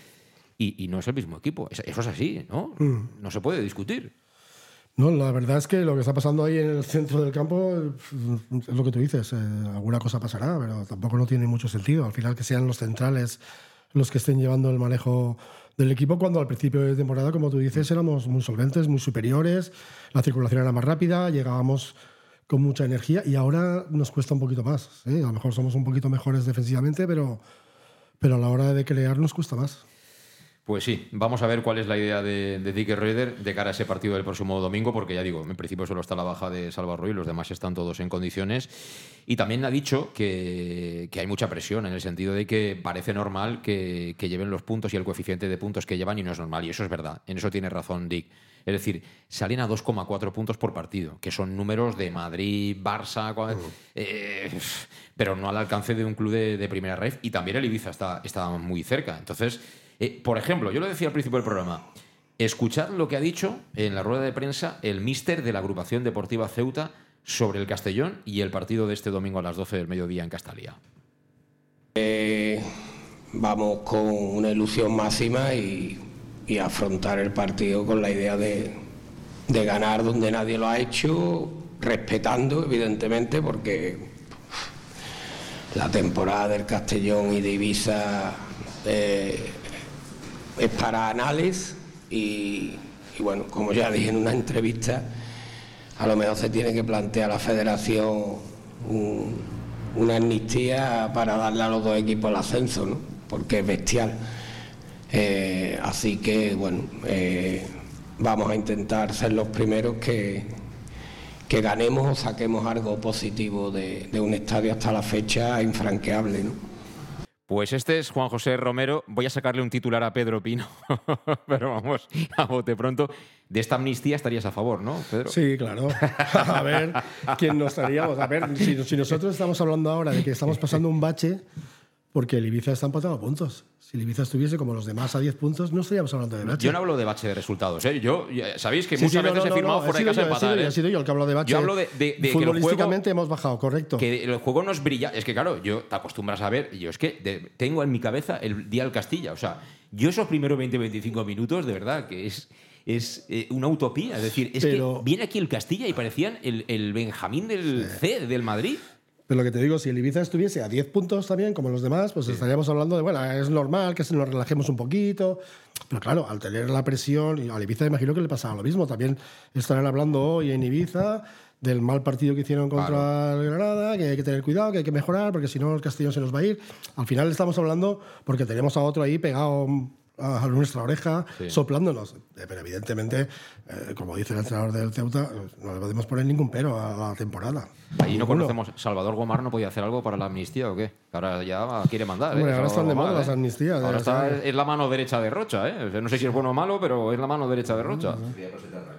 y, no es el mismo equipo. Eso es así, ¿no? Mm. No se puede discutir. No, la verdad es que lo que está pasando ahí en el centro del campo es lo que tú dices. Eh, alguna cosa pasará, pero tampoco no tiene mucho sentido. Al final que sean los centrales los que estén llevando el manejo del equipo cuando al principio de temporada, como tú dices, éramos muy solventes, muy superiores, la circulación era más rápida, llegábamos con mucha energía y ahora nos cuesta un poquito más. A lo mejor somos un poquito mejores defensivamente, pero, pero a la hora de crear nos cuesta más. Pues sí, vamos a ver cuál es la idea de, de Dick Reuter de cara a ese partido del próximo domingo, porque ya digo, en principio solo está la baja de Salva y los demás están todos en condiciones. Y también ha dicho que, hay mucha presión, en el sentido de que parece normal que, lleven los puntos y el coeficiente de puntos que llevan, y no es normal, y eso es verdad. En eso tiene razón Dick. Es decir, salen a 2,4 puntos por partido, que son números de Madrid, Barça, eh, pero no al alcance de un club de, primera red. Y también el Ibiza está, está muy cerca. Entonces eh, por ejemplo, yo lo decía al principio del programa, escuchad lo que ha dicho en la rueda de prensa el míster de la agrupación deportiva Ceuta sobre el Castellón y el partido de este domingo a las 12 del mediodía en Castalía. Eh, vamos con una ilusión máxima y, afrontar el partido con la idea de, de ganar donde nadie lo ha hecho, respetando evidentemente, porque la temporada del Castellón y de Ibiza eh, es para análisis y, bueno, como ya dije en una entrevista, a lo mejor se tiene que plantear a la federación una amnistía para darle a los dos equipos el ascenso, ¿no? porque es bestial. Eh, así que, bueno, eh, vamos a intentar ser los primeros que, que ganemos o saquemos algo positivo de, de un estadio hasta la fecha infranqueable. ¿no? Pues este es Juan José Romero. Voy a sacarle un titular a Pedro Pino, pero vamos, a bote pronto. De esta amnistía estarías a favor, ¿no, Pedro? Sí, claro. A ver, ¿quién no estaríamos? A ver, si, si nosotros estamos hablando ahora de que estamos pasando un bache, porque el Ibiza está empatado a puntos. Si el Ibiza estuviese como los demás a 10 puntos, no estaríamos hablando de bache. Yo no hablo de bache de resultados. ¿eh? Yo, sabéis que muchas veces he firmado fuera de casa empatar. He sido, yo el que hablo de bache. Yo hablo de, de, de Futbolísticamente hemos bajado, correcto. Que el juego no es brilla. Es que, claro, yo te acostumbras a ver. Yo es que tengo en mi cabeza el día del Castilla. O sea, yo esos primeros 20-25 minutos, de verdad, que es es eh, una utopía. Es decir, es que viene aquí el Castilla y parecían el, el Benjamín del C, del Madrid. Pero lo que te digo, si el Ibiza estuviese a 10 puntos también, como los demás, pues estaríamos hablando de, bueno, es normal que se nos relajemos un poquito. Pero claro, al tener la presión, y al Ibiza imagino que le pasaba lo mismo. También estarán hablando hoy en Ibiza del mal partido que hicieron contra el Granada, que hay que tener cuidado, que hay que mejorar, porque si no el Castellón se nos va a ir. Al final estamos hablando porque tenemos a otro ahí pegado a nuestra oreja, soplándonos. Eh, pero evidentemente, eh, como dice el entrenador del Ceuta, no le podemos poner ningún pero a la temporada. Ahí no conocemos. ¿Salvador Gomar no podía hacer algo para la amnistía o qué? Ahora ya quiere mandar. Hombre, ¿eh? ahora están de moda mal, las ¿eh? amnistías, Ahora está, es la mano derecha de Rocha. ¿eh? O sea, No sé si es bueno o malo, pero es la mano derecha de Rocha.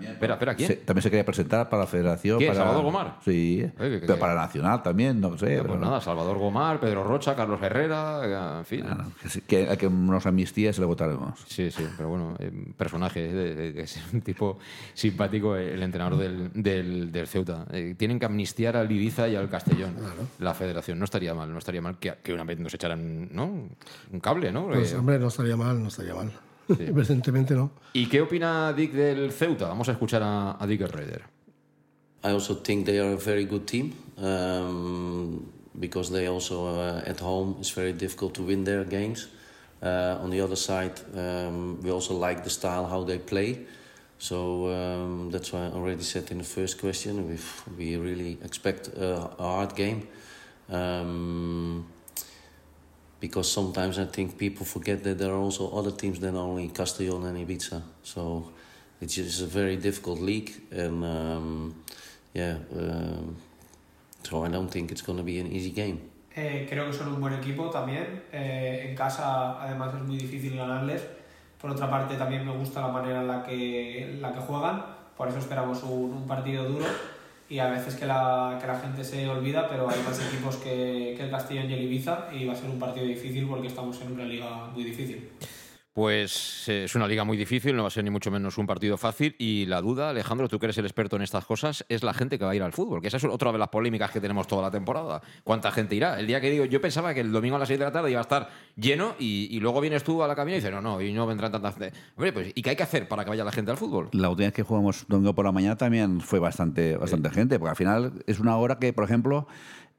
Espera, espera, ¿quién? Se- también se quería presentar para la federación. ¿Quién? Para, ¿Salvador Gomar? Sí, que- pero para Nacional también, no sé. Pues pero- nada, Salvador Gomar, Pedro Rocha, Carlos Herrera, en fin. Que, sí, que, a que nos amnistíes le votaremos. Sí, sí, pero bueno, eh, personaje, de- de- es un tipo simpático el entrenador del, del, del Ceuta. Eh, tienen que amnistiar al Ibiza y al Castellón, la federación. No estaría mal, no estaría mal que, que una vez nos echaran ¿no? un cable, ¿no? Pues Eh, hombre, no estaría mal, no estaría mal. Evidentemente no. ¿Y qué opina Dick del Ceuta? Vamos a escuchar a, a Dick Raider. I also think they are a very good team um, because they also uh, at home it's very difficult to win their games. Uh, on the other side, um, we also like the style how they play. So um, that's why I already said in the first question we we really expect a, a hard game. Um, because sometimes I think people forget that there are also other teams than only Castellón and Ibiza. So it's just a very difficult league, and um, yeah, um, so I don't think it's going to be an easy game. Eh, creo que son un buen equipo también. Eh, en casa, además, es muy difícil ganarles. Por otra parte, también me gusta la manera en la que, en la que juegan. Por eso esperamos un, un partido duro. Y a veces que la, que la gente se olvida, pero hay más equipos que, que el Castellón y el Ibiza. Y va a ser un partido difícil porque estamos en una liga muy difícil. Pues eh, es una liga muy difícil, no va a ser ni mucho menos un partido fácil. Y la duda, Alejandro, tú que eres el experto en estas cosas, es la gente que va a ir al fútbol. Que esa es otra de las polémicas que tenemos toda la temporada. ¿Cuánta gente irá? El día que digo, yo pensaba que el domingo a las 6 de la tarde iba a estar lleno y, y luego vienes tú a la cabina y dices, no, no, y no vendrán tanta gente. Hombre, pues, ¿y qué hay que hacer para que vaya la gente al fútbol? La última vez que jugamos domingo por la mañana también fue bastante, bastante gente, porque al final es una hora que, por ejemplo,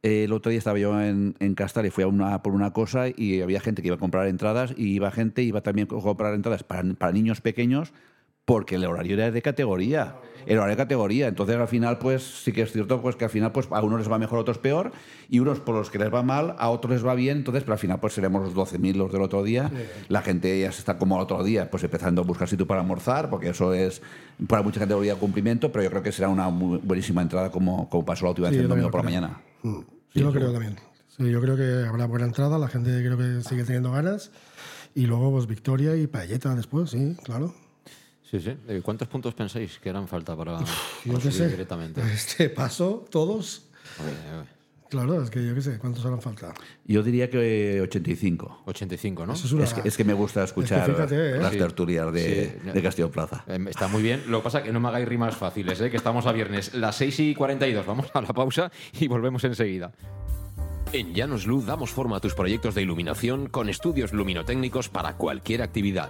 el otro día estaba yo en, en y fui a una, por una cosa y había gente que iba a comprar entradas y iba gente iba también a comprar entradas para, para niños pequeños porque el horario era de categoría. El horario de categoría. Entonces, al final, pues sí que es cierto pues, que al final pues, a unos les va mejor, a otros peor, y unos por los que les va mal, a otros les va bien. Entonces, pero al final, pues seremos los 12.000 los del otro día. La gente ya se está como el otro día, pues empezando a buscar sitio para almorzar, porque eso es para mucha gente de cumplimiento, pero yo creo que será una muy buenísima entrada como, como pasó la última Sí, vez el yo domingo por la mañana. Mm. Yo lo creo también. Sí, yo creo que habrá buena entrada, la gente creo que sigue teniendo ganas. Y luego, pues victoria y paelleta después, sí, claro. Sí, sí. Eh, ¿Cuántos puntos pensáis que harán falta para, Yo para qué subir sé. directamente? Este paso, todos. Eh, Claro, es que yo qué sé, ¿cuántos harán falta? Yo diría que 85. 85, ¿no? Eso es una- Es que, es que me gusta escuchar fíjate, ¿eh? las Sí. tertulias de, Sí. de Castillo Plaza. Eh, Está muy bien. Lo que pasa es que no me hagáis rimas fáciles, ¿eh? que estamos a viernes. Las 6 y 42. Vamos a la pausa y volvemos enseguida. En Llanos Luz damos forma a tus proyectos de iluminación con estudios luminotécnicos para cualquier actividad.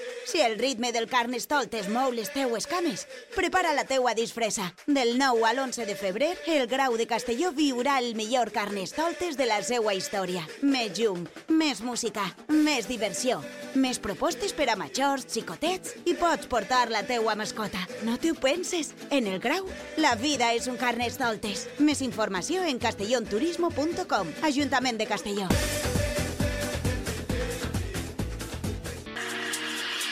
Si el ritme del Carnestoltes mou les teues cames, prepara la teua disfressa. Del 9 al 11 de febrer, el Grau de Castelló viurà el millor Carnestoltes de la seua història. Més llum, més música, més diversió, més propostes per a majors, xicotets i pots portar la teua mascota. No t'ho penses? En el Grau, la vida és un Carnestoltes. Més informació en castellonturismo.com. Ajuntament de Castelló.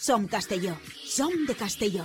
Som Castelló. Som de Castelló.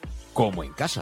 como en casa.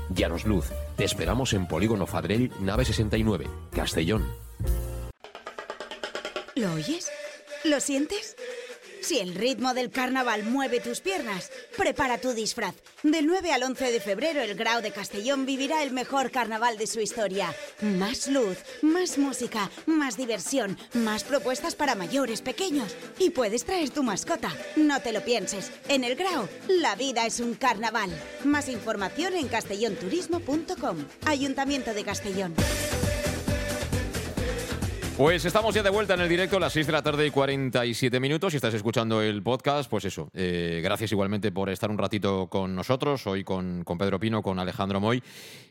Llanos Luz, te esperamos en Polígono Fadrell, nave 69, Castellón. ¿Lo oyes? ¿Lo sientes? Si el ritmo del carnaval mueve tus piernas, prepara tu disfraz. Del 9 al 11 de febrero, el Grau de Castellón vivirá el mejor carnaval de su historia. Más luz, más música, más diversión, más propuestas para mayores, pequeños. Y puedes traer tu mascota. No te lo pienses. En el Grau, la vida es un carnaval. Más información en castellonturismo.com. Ayuntamiento de Castellón. Pues estamos ya de vuelta en el directo a las 6 de la tarde y 47 minutos. Si estás escuchando el podcast, pues eso. eh, gracias igualmente por estar un ratito con nosotros, hoy con, con Pedro Pino, con Alejandro Moy.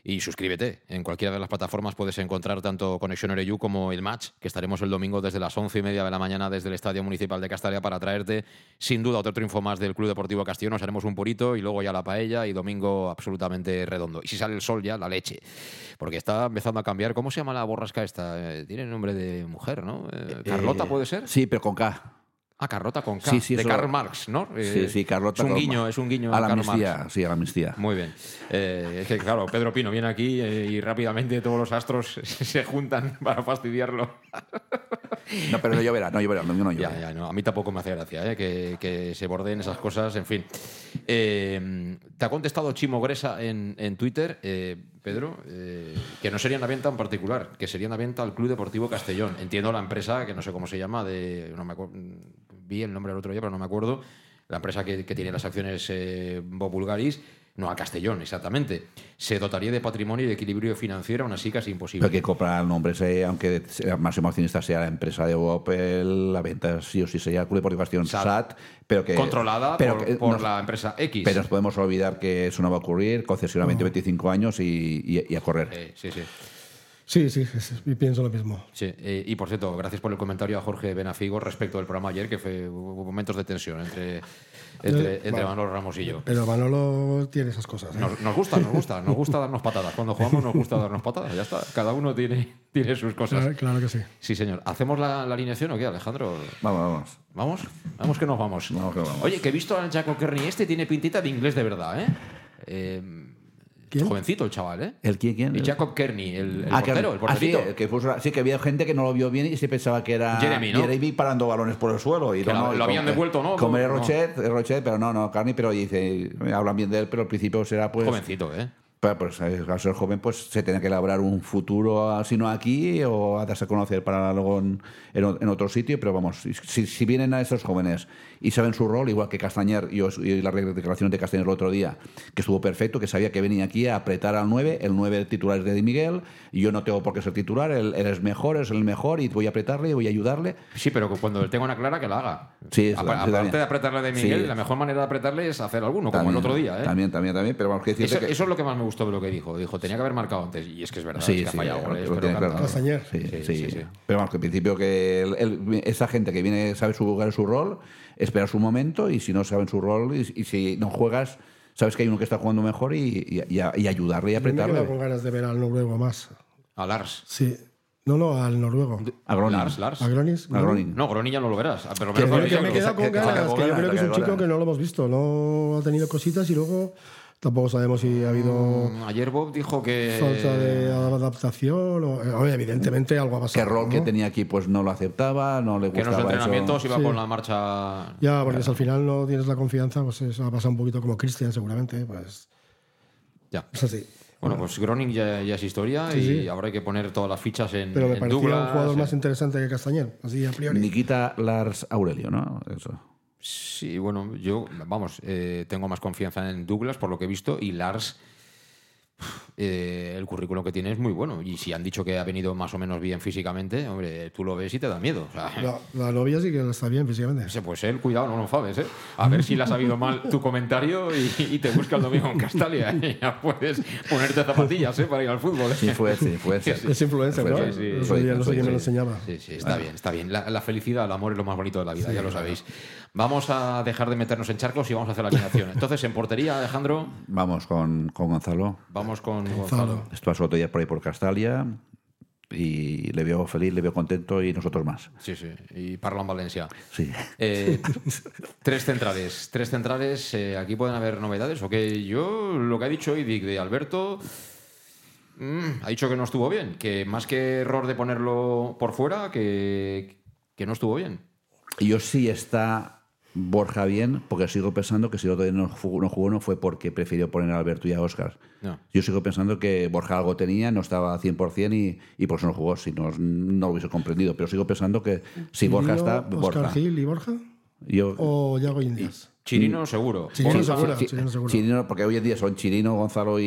Y suscríbete. En cualquiera de las plataformas puedes encontrar tanto Conexión Ereyu como el match, que estaremos el domingo desde las 11 y media de la mañana desde el Estadio Municipal de Castalia para traerte, sin duda, otro triunfo más del Club Deportivo Castellón. Haremos un purito y luego ya la paella y domingo absolutamente redondo. Y si sale el sol ya, la leche. Porque está empezando a cambiar. ¿Cómo se llama la borrasca esta? Eh, Tiene nombre de mujer, ¿no? Eh, ¿Carlota Eh, puede ser? Sí, pero con K. Ah, Carlota con K. Sí, sí, de Karl Marx, ¿no? Sí, sí, Carlota Es un guiño, es un guiño A la amnistía, Marx. sí, a la amnistía. Muy bien. Eh, es que, claro, Pedro Pino viene aquí eh, y rápidamente todos los astros se juntan para fastidiarlo. No, pero no lloverá, no lloverá, no, no lloverá. Ya, ya, no, a mí tampoco me hace gracia eh, que, que se borden esas cosas, en fin. Te ha contestado Chimo Gresa en, en Twitter, Pedro, eh, que no sería una venta en particular, que sería una venta al Club Deportivo Castellón. Entiendo la empresa, que no sé cómo se llama, de, no me vi el nombre el otro día, pero no me acuerdo. la empresa que, tiene las acciones eh, no a Castellón, exactamente, se dotaría de patrimonio y de equilibrio financiero, aún así casi imposible. Pero que comprar el nombre, sea, aunque el máximo accionista sea la empresa de Opel, la venta sí o sí sería el Club Deportivo Castellón SAT, SAT, pero que. controlada pero por, que por nos- la empresa X. Pero nos podemos olvidar que eso no va a ocurrir, concesionalmente 25 años y, y- y a correr. Eh, sí, sí. Sí, sí, y pienso lo mismo. Sí, eh, y por cierto, gracias por el comentario a Jorge Benafigo respecto del programa ayer, que fue hubo momentos de tensión entre, entre, Eh, entre vale. Manolo Ramos y yo. Pero Manolo tiene esas cosas. ¿eh? Nos, nos gusta, nos gusta, nos gusta darnos patadas. Cuando jugamos nos gusta darnos patadas, ya está. Cada uno tiene, tiene sus cosas. Claro, claro que sí. Sí, señor. ¿Hacemos la, la alineación o qué, Alejandro? Vamos, vamos. ¿Vamos? Vamos que nos vamos. Vamos que vamos. Oye, que he visto al Jaco Kearney este, tiene pintita de inglés de verdad, ¿eh? Eh, ¿Quién? Jovencito el chaval, ¿eh? ¿El quién? quién? Y Jacob Kearney, el, el Ah, portero, el ah, sí, que puso- sí, que había gente que no lo vio bien y se pensaba que era Jeremy, ¿no? parando balones por el suelo. Y Que no, lo- no, y lo habían devuelto, ¿no? Como era. Rochet, Rochet, pero no, no, Carney, pero dice, hablan bien de él, pero al principio será pues... Jovencito, ¿eh? Pues, pues, eh, al ser joven, pues se tiene que elaborar un futuro, ah, si no aquí, o a darse a conocer para luego en, en otro sitio. Pero vamos, si, si vienen a estos jóvenes y saben su rol, igual que Castañer, y, os- y las declaraciones de Castañer el otro día, que estuvo perfecto, que sabía que venía aquí a apretar al 9, el 9 titular es de Di Miguel, y yo no tengo por qué ser titular, él, él es mejor, es el mejor, y voy a apretarle y voy a ayudarle. Sí, pero cuando él tenga una clara, que la haga. Sí, Apa- sí, Aparte también. de apretarle de Miguel, Sí. la mejor manera de apretarle es hacer alguno, como También, el otro día, ¿eh? También, también, también, pero vamos, que Eso, que... eso es lo que más me gustó de lo que dijo. Dijo, tenía que haber marcado antes. Y es que es verdad, Sí, es que ha sí, fallado goles, lo pero claro. Sí, Sí. Pero vamos, que en principio que él- él- esa gente que viene sabe su lugar y su rol, espera su momento y si no saben su rol y, y si no juegas, sabes que hay uno que está jugando mejor y, y- y ayudarle y Yo me he quedado apretarle. con ganas de ver al noruego más. A Lars. Sí. No, no, al noruego. A Groningen. Lars, Lars. ¿A Gronis? A Groningen. No, Groningen ya no lo verás. ah, Pero Que, menos que me he que- quedado con ganas, que- yo creo que es un chico que no lo hemos visto. No ha tenido cositas y luego tampoco sabemos si ha habido Mm, Ayer Bob dijo que. falta de adaptación. O, eh, evidentemente algo ha Que pasado. el rol que tenía aquí pues no lo aceptaba, no le Que en los gustaba entrenamientos eso. iba Sí. con la marcha. Ya, porque si al final no tienes la confianza, pues eso ha pasado un poquito como Cristian, seguramente. Pues Ya. es así. Bueno, pues Groning ya, ya es historia Sí, y sí. ahora hay que poner todas las fichas en, Pero me en parecía un Douglas, jugador en- más interesante que Castañer, así a priori. Nikita Lars Aurelio, ¿no? Eso. Sí, bueno, yo, vamos, eh, tengo más confianza en Douglas por lo que he visto y Lars, eh, el currículum que tiene es muy bueno. Y si han dicho que ha venido más o menos bien físicamente, hombre, tú lo ves y te da miedo. O sea, La, la novia sí que está bien físicamente. Ese, Pues él, cuidado, no lo enfades, ¿eh? A ver si le ha sabido mal tu comentario y, y te busca el domingo en Castalia. Y ya puedes ponerte zapatillas, ¿eh? Para ir al fútbol. ¿eh? Sí, fue, sí, fue. sí. Es influencer, ¿no? Sí, sí, no sé quién me lo enseñaba. Sí, sí, está bien, está bien. La, la felicidad, el amor es lo más bonito de la vida, ya lo sabéis. Vamos a dejar de meternos en charcos y vamos a hacer la alineación. Entonces, en portería, Alejandro, Vamos con, con Gonzalo. vamos con Gonzalo. Esto pasó otro día por ahí por Castalia y le veo feliz, le veo contento y nosotros más. Sí, sí, y Parla en Valencia. Sí. Eh, tres centrales. Tres centrales. eh, aquí pueden haber novedades. ¿O que Yo, lo que ha dicho Idic de Alberto, mm, ha dicho que no estuvo bien. Que más que error de ponerlo por fuera, que, que no estuvo bien. Yo sí está Borja bien, porque sigo pensando que si el otro día no jugó, no jugó no fue porque prefirió poner a Alberto y a Óscar. No. Yo sigo pensando que Borja algo tenía, no estaba 100% y, y por eso no jugó, si no, no lo hubiese comprendido. Pero sigo pensando que si Borja está, Oscar Borja. Gil y Borja. Yo, O Yago Indias. Chirino, seguro. Chirino Borja- seguro. Chi- Chirino seguro. Chirino, porque hoy en día son Chirino, Gonzalo y,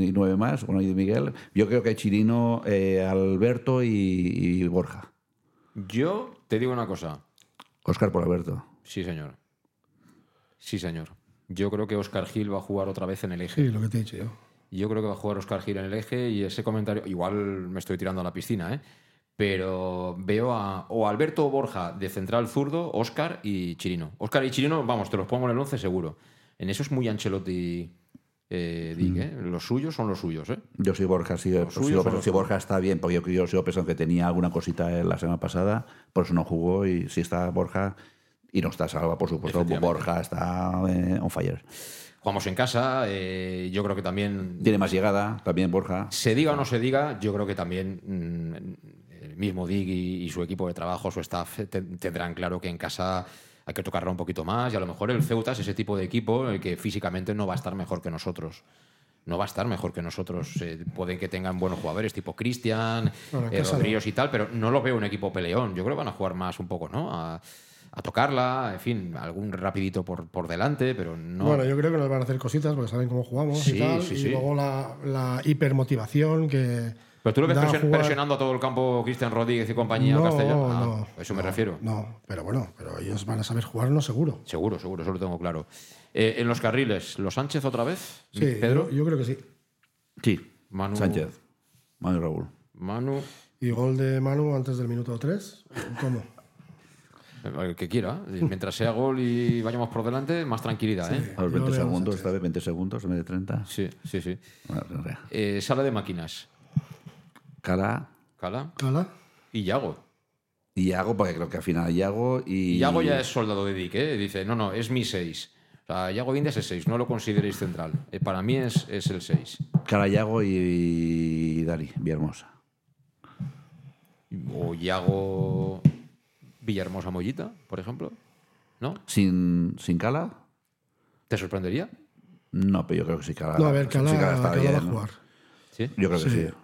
y nueve más, bueno, y Miguel. Yo creo que hay Chirino, eh, Alberto y, y Borja. Yo te digo una cosa. Óscar por Alberto. Sí, señor. Sí, señor. Yo creo que Oscar Gil va a jugar otra vez en el eje. Sí, lo que te he dicho yo. Yo creo que va a jugar Oscar Gil en el eje y ese comentario, igual me estoy tirando a la piscina, ¿eh? pero veo a o Alberto o Borja de central zurdo, Oscar y Chirino. Oscar y Chirino, vamos, te los pongo en el 11 seguro. En eso es muy Ancelotti eh, Dick, ¿eh? Los suyos son los suyos, ¿eh? Yo sí, Borja, sí, Los sí, suyos pero si. Borja está bien, porque yo, yo sigo pensando que tenía alguna cosita en la semana pasada, por eso no jugó y si está Borja y no está Salva, por supuesto. Borja está eh, on fire. Jugamos en casa, eh, yo creo que también Tiene más llegada, también Borja. Se diga o no se diga, yo creo que también mm, el mismo Dig y, y su equipo de trabajo, su staff, te- tendrán claro que en casa hay que tocarla un poquito más y a lo mejor el Ceuta es ese tipo de equipo eh, que físicamente no va a estar mejor que nosotros. No va a estar mejor que nosotros. Eh, pueden que tengan buenos jugadores tipo Cristian, Bueno, eh. Rodríguez y tal, pero no lo veo un equipo peleón. Yo creo que van a jugar más un poco, ¿no? A, a tocarla, en fin, algún rapidito por, por delante, pero no... Bueno, yo creo que nos van a hacer cositas porque saben cómo jugamos Sí, y tal. sí, y sí. luego la, la hipermotivación que. Pero tú lo ves presion- jugar- presionando a todo el campo Cristian Rodríguez y compañía No, Castellón. Ah, no, a eso me no, refiero. No, pero bueno, pero ellos van a saber jugar, no seguro. Seguro, seguro, eso lo tengo claro. Eh, en los carriles, ¿los Sánchez otra vez? Sí, Pedro. Yo, yo creo que sí. Sí. Manu- Sánchez. Manu Raúl. Manu, Y gol de Manu antes del minuto 3. ¿Cómo? El que quiera. Mientras sea gol y vayamos por delante, más tranquilidad, ¿eh? A los Yo 20 leo segundos, esta vez 20 segundos en vez de 30. Sí, sí, sí. Bueno, no, no. Eh, sala de máquinas. Cala Cala Cala. y Yago. y Yago, porque creo que al final Yago y. Y Yago ya es soldado de Dick, ¿eh? Dice, no, no, es mi 6. O sea, Yago Indias es 6, no lo consideréis central. Eh, para mí es, es el 6. Cala, Yago y Dani, Villahermosa. O Yago Villahermosa Mollita, por ejemplo. ¿No? ¿Sin, sin Cala? ¿Te sorprendería? No, pero yo creo que sí Cala. No, a ver, sí Cala, Cala bien, va a ¿no? jugar. Sí. Yo creo que Sí. sí.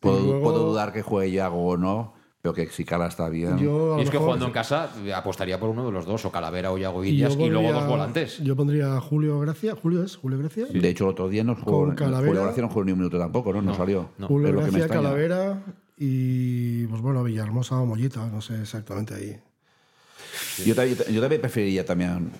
Puedo, luego- puedo dudar que juegue Yago o no, pero que si Cala está bien. Yo, Y es que jugando en casa eh, apostaría por uno de los dos, o Calavera o Yago yo y luego dos volantes. Yo pondría a Julio Gracia. ¿Julio es? ¿Julio Gracia? De hecho, el otro día no jugó. Julio Gracia no jugó ni un minuto tampoco, ¿no? No, salió. no. Julio Es lo que me Gracia, extraña. Calavera y, pues bueno, Villahermosa o Mollita, no sé exactamente ahí. Yo, también, yo también preferiría también,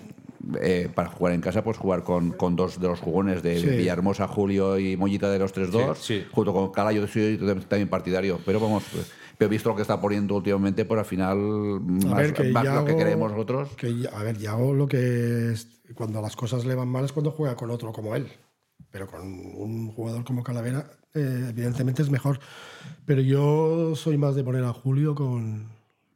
eh, para jugar en casa, pues jugar con, con dos de los jugones de Sí. Villahermosa, Julio y Mollita de los 3-2, Sí, sí. junto con Cala, yo soy también partidario. Pero vamos, pues, pero visto lo que está poniendo últimamente, pues al final, A más, ver, que más lo que Yago- queremos nosotros. Que, a ver, Yago lo que es, cuando las cosas le van mal es cuando juega con otro como él. Pero con un jugador como Calavera, eh, evidentemente es mejor. Pero yo soy más de poner a Julio con,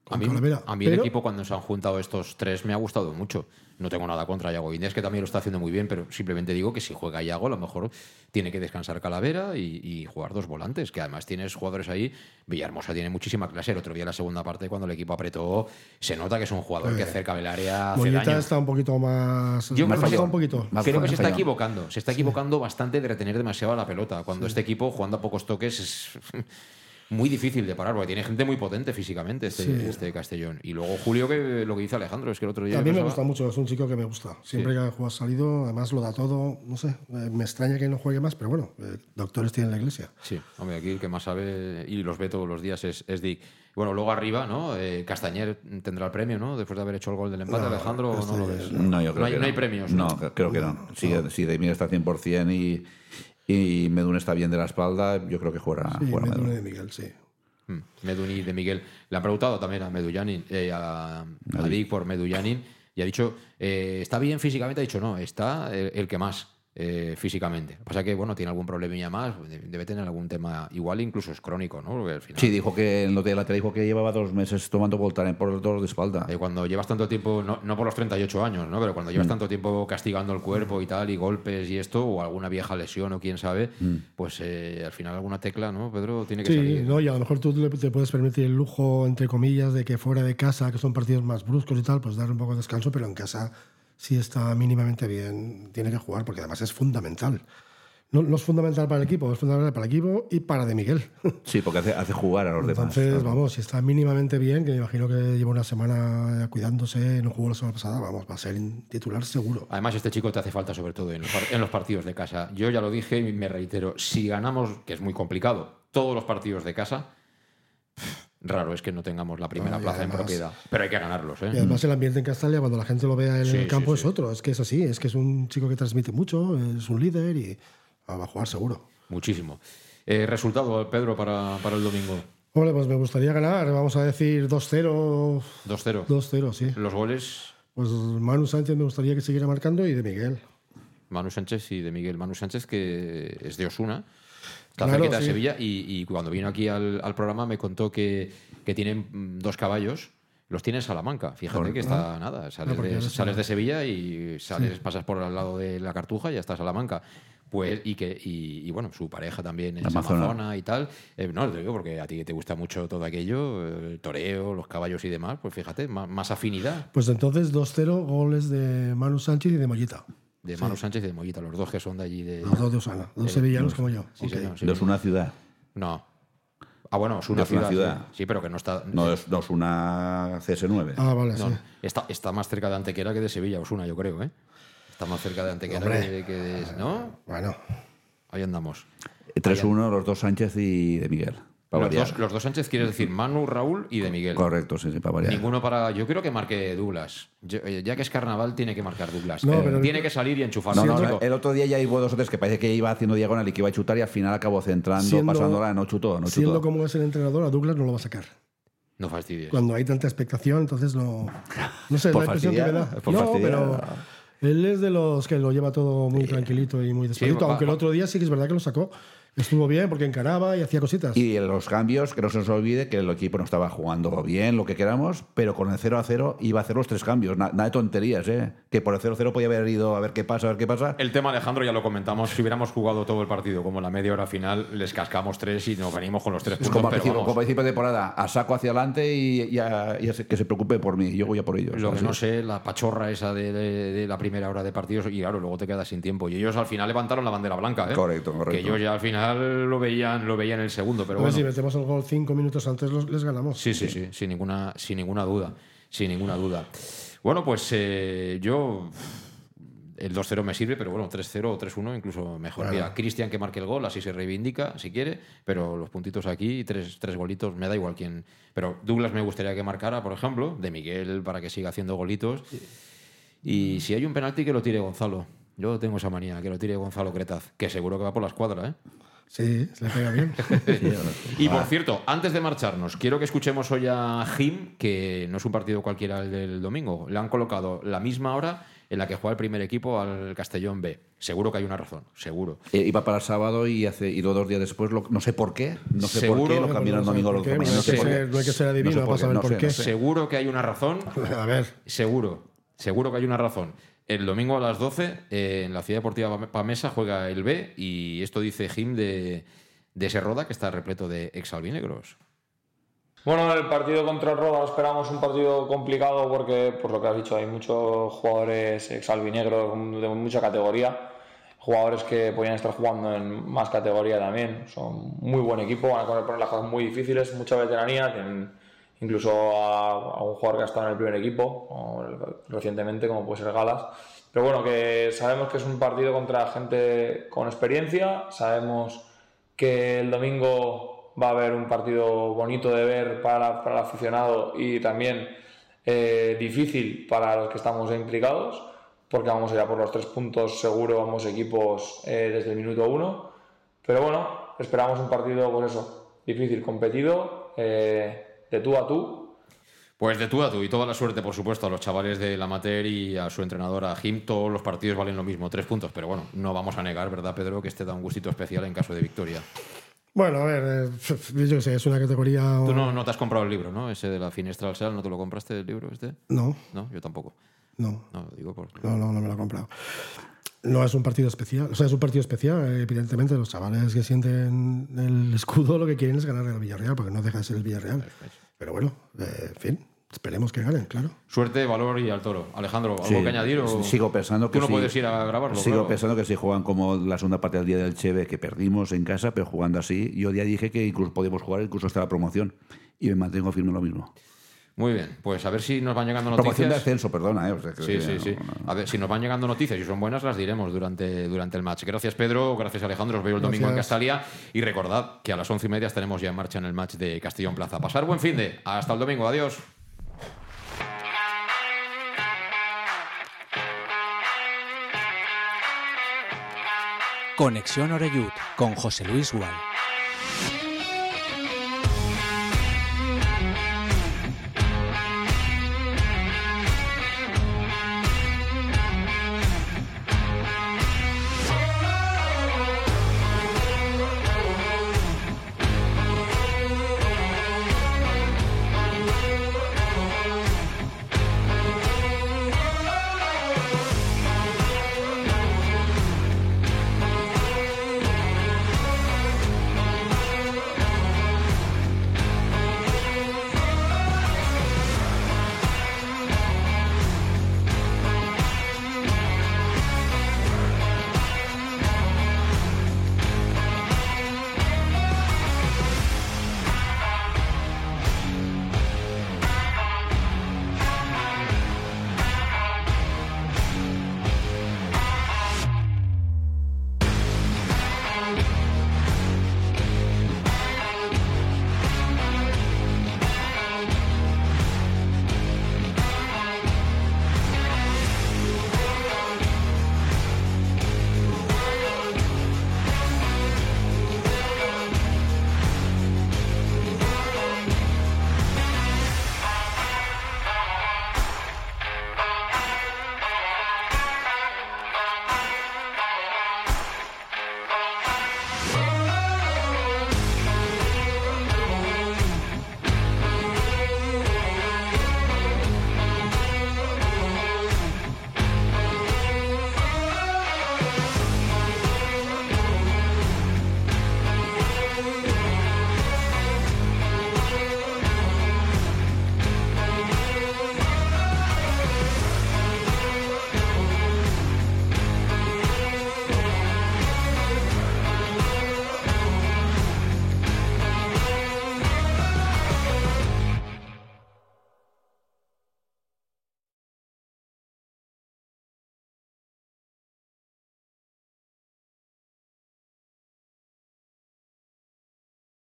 A mí, Calavera. a mí el Pero- equipo cuando se han juntado estos tres me ha gustado mucho. No tengo nada contra Yago Indias, que también lo está haciendo muy bien, pero simplemente digo que si juega Yago, a lo mejor tiene que descansar Calavera y, y jugar dos volantes, que además tienes jugadores ahí. Villahermosa tiene muchísima clase. El otro día, en la segunda parte, cuando el equipo apretó, se nota que es un jugador que cerca del área hace Mollita daño. está un poquito más. Yo más creo que- falta un poquito. más Creo que se está equivocando. Se está equivocando bastante de retener demasiado la pelota. Cuando este equipo, jugando a pocos toques, es muy difícil de parar, porque tiene gente muy potente físicamente este, Sí. este Castellón. Y luego Julio, que lo que dice Alejandro, es que el otro día... A mí me pensaba- gusta mucho, es un chico que me gusta. Siempre que ha jugado salido, además lo da todo. No sé, eh, me extraña que no juegue más, pero bueno, eh, doctores tienen la iglesia. Sí, hombre, aquí el que más sabe y los ve todos los días es, es Dick. Bueno, luego arriba, ¿no? Eh, Castañer tendrá el premio, ¿no? Después de haber hecho el gol del empate, No, Alejandro, ¿o no lo ves? No, yo creo hay, que no hay premios. No, creo que no. Si, si Demir está 100% y, y Medun está bien de la espalda, yo creo que jugará, Sí, jugará Medun. de Miguel, sí. Mm, Meduni de Miguel. Le han preguntado también a Medullanin, eh, a, a Dick por Medullanin, y ha dicho, eh, ¿está bien físicamente? Ha dicho, no, está el, el que más eh, físicamente. Lo que pasa que, bueno, tiene algún problemilla más, de- debe tener algún tema, igual incluso es crónico, ¿no? Porque al final, Sí, dijo que en lo de la tele dijo que llevaba dos meses tomando Voltaren por el dolor de espalda. eh, cuando llevas tanto tiempo, no, no por los 38 años, ¿no? Pero cuando llevas Mm. tanto tiempo castigando el cuerpo y tal, y golpes y esto, o alguna vieja lesión o quién sabe, Mm. pues eh, al final alguna tecla, ¿no, Pedro? Tiene que Sí, salir. ¿no? y a lo mejor tú te puedes permitir el lujo, entre comillas, de que fuera de casa, que son partidos más bruscos y tal, pues dar un poco de descanso, pero en casa si está mínimamente bien, tiene que jugar, porque además es fundamental. No, no es fundamental para el equipo, es fundamental para el equipo y para De Miguel. Sí, porque hace, hace jugar a los demás. Entonces, vamos, si está mínimamente bien, que me imagino que lleva una semana cuidándose, no jugó la semana pasada, vamos, va a ser titular seguro. Además, este chico te hace falta sobre todo en los, en los partidos de casa. Yo ya lo dije y me reitero, si ganamos, que es muy complicado, todos los partidos de casa, raro es que no tengamos la primera No, y plaza en propiedad. Pero hay que ganarlos, Y ¿eh? además el ambiente en Castalia, cuando la gente lo vea en Sí, el sí, campo, sí. es otro. Es que es así, es que es un chico que transmite mucho, es un líder y va a jugar seguro. Muchísimo. Eh, resultado, Pedro, para, para el domingo. Hombre, pues me gustaría ganar, vamos a decir 2-0. 2-0. 2-0, sí. Los goles, Pues Manu Sánchez me gustaría que siguiera marcando y de Miguel. Manu Sánchez y de Miguel Manu Sánchez, que es de Osuna. Está Claro, cerquita de sí. Sevilla y, y cuando vino aquí al, al programa me contó que, que tienen mm, dos caballos. Los tiene en Salamanca, fíjate que está nada. Sales, Ah, de, ahora sales está- de Sevilla y sales, pasas por al lado de la Cartuja y ya estás Salamanca. Pues, y que y, y, bueno, su pareja también es Amazona. amazona y tal. Eh, no, te digo porque a ti te gusta mucho todo aquello, el toreo, los caballos y demás, pues fíjate, más, más afinidad Pues entonces 2-0 goles de Manu Sánchez y de Mollita. De Manu Sánchez y de Mollita, los dos que son de allí de. Los dos de Osana, dos sevillanos como yo. Sí, Ok. señor, sí. De una ciudad. No. Ah, bueno, es una, Es una ciudad, ciudad. Sí, pero que no está. No es, no es una CS9. Ah, vale, No, sí. está, está más cerca de Antequera que de Sevilla, Osuna, yo creo, ¿eh? Está más cerca de Antequera Hombre. que, que de. ¿No? Bueno. Ahí andamos. 3-1, los dos Sánchez y de Miguel. Para Los dos, los dos Sánchez quieres decir Manu, Raúl y de Miguel. Correcto, sí, sí, para variar. Ninguno para. Yo creo que marque Douglas. Yo- eh, ya que es carnaval, tiene que marcar Douglas. No, Eh, pero- tiene que salir y enchufar. No, no, Sí, no, el otro día ya hubo dos o tres que parece que iba haciendo diagonal y que iba a chutar y al final acabó centrando, Siendo- pasándola, no chutó, no Siendo chutó. como es el entrenador, a Douglas no lo va a sacar. No fastidies. Cuando hay tanta expectación, entonces no. No sé, la impresión que me da. no, fastidiar. pero él es de los que lo lleva todo muy tranquilito y muy despacito. va- aunque el va- otro día sí que es verdad que lo sacó. Estuvo bien porque encaraba y hacía cositas. Y en los cambios, que no se nos olvide que el equipo no estaba jugando bien, lo que queramos, pero con el 0 a 0 iba a hacer los tres cambios. Na- Nada de tonterías, ¿eh? Que por el 0 a 0 podía haber ido a ver qué pasa, a ver qué pasa. El tema, Alejandro, ya lo comentamos. Si hubiéramos jugado todo el partido como en la media hora final, les cascamos tres y nos venimos con los tres Es puntos. como, a pero principio, vamos, como a principio de temporada, a saco hacia adelante y, y a- y a se- que se preocupe por mí. Yo voy a por ellos. Lo que no sé, la pachorra esa de, de- de la primera hora de partidos, y claro, luego te quedas sin tiempo. Y ellos al final levantaron la bandera blanca, ¿eh? Correcto, correcto. Que ellos ya al final lo veían, lo veían en el segundo, pero A ver bueno. si metemos el gol cinco minutos antes, los- les ganamos. Sí, sí, sí, sin ninguna, sin ninguna duda. Sin ninguna duda. Bueno, pues eh, yo. El 2-0 me sirve, pero bueno, 3-0 o 3-1 incluso mejor. Claro. Mira, Cristian que marque el gol, así se reivindica, si quiere, pero los puntitos aquí, tres, tres golitos, me da igual quién. Pero Douglas me gustaría que marcara, por ejemplo, de Miguel para que siga haciendo golitos. Y si hay un penalti, que lo tire Gonzalo. Yo tengo esa manía, que lo tire Gonzalo Cretaz, que seguro que va por la escuadra, ¿eh? Sí, se le pega bien. Y por cierto, antes de marcharnos, quiero que escuchemos hoy a Jim, que no es un partido cualquiera el del domingo. Le han colocado la misma hora en la que juega el primer equipo al Castellón B. Seguro que hay una razón, seguro. Eh, iba para el sábado y, hace, y dos días después, lo- no sé por qué, no sé por qué, lo cambiaron el domingo mañana, No sé hay que por qué. ser- no hay que ser adivino No sé para qué, saber no por sé, qué. no sé. Seguro que hay una razón. A ver. Seguro, seguro que hay una razón. El domingo a las 12 eh, en la Ciudad Deportiva Pam- Pamesa juega el B y esto dice Jim de, de ese Roda que está repleto de exalbinegros. Bueno, el partido contra el Roda esperamos un partido complicado porque, por lo que has dicho, hay muchos jugadores exalbinegros de mucha categoría, jugadores que podrían estar jugando en más categoría también. Son muy buen equipo, van a poner las cosas muy difíciles, mucha veteranía, tienen incluso a, a un jugador que ha estado en el primer equipo recientemente, como puede ser Galas. Pero bueno, que sabemos que es un partido contra gente con experiencia, sabemos que el domingo va a haber un partido bonito de ver para, para el aficionado y también eh, difícil para los que estamos implicados, porque vamos a por los tres puntos seguro, vamos equipos eh, desde el minuto uno. Pero bueno, esperamos un partido, pues eso, difícil, competido, eh, de tú a tú, Pues de tú a tú y toda la suerte, por supuesto, a los chavales del amateur y a su entrenador, a Jim. Todos los partidos valen lo mismo, tres puntos. Pero bueno, no vamos a negar, ¿verdad, Pedro? Que este da un gustito especial en caso de victoria. Bueno, a ver, eh, yo qué sé, es una categoría. Tú no, no te has comprado el libro, ¿no? Ese de la finestra al sal, ¿no te lo compraste el libro este? No, No, yo tampoco. no, No, digo por... no, no, no me lo he comprado. No es un partido especial, o sea, es un partido especial, eh, evidentemente. Los chavales que sienten el escudo lo que quieren es ganar al Villarreal, porque no deja de ser el Villarreal. Pero bueno, eh, en fin, esperemos que ganen, claro. Suerte, valor y al toro. Alejandro, ¿algo Sí, que añadir? O... Sigo pensando que Tú no sí. puedes ir a grabarlo. Sigo claro. pensando que si juegan como la segunda parte del día del Cheve, que perdimos en casa, pero jugando así, yo ya dije que incluso podíamos jugar incluso hasta la promoción. Y me mantengo firme en lo mismo. Muy bien, pues a ver si nos van llegando Promoción de noticias. ascenso, perdona. ¿eh? O sea, que- Sí, sí, sí. no, no. A ver, si nos van llegando noticias y son buenas, las diremos durante, durante el match. Gracias, Pedro. Gracias, Alejandro. Os veo el domingo en. Castalia. Y recordad que a las once y media estaremos ya en marcha en el match de Castellón Plaza. Pasar buen fin de. Hasta el domingo. Adiós. Conexión Oreyud con José Luis Gual.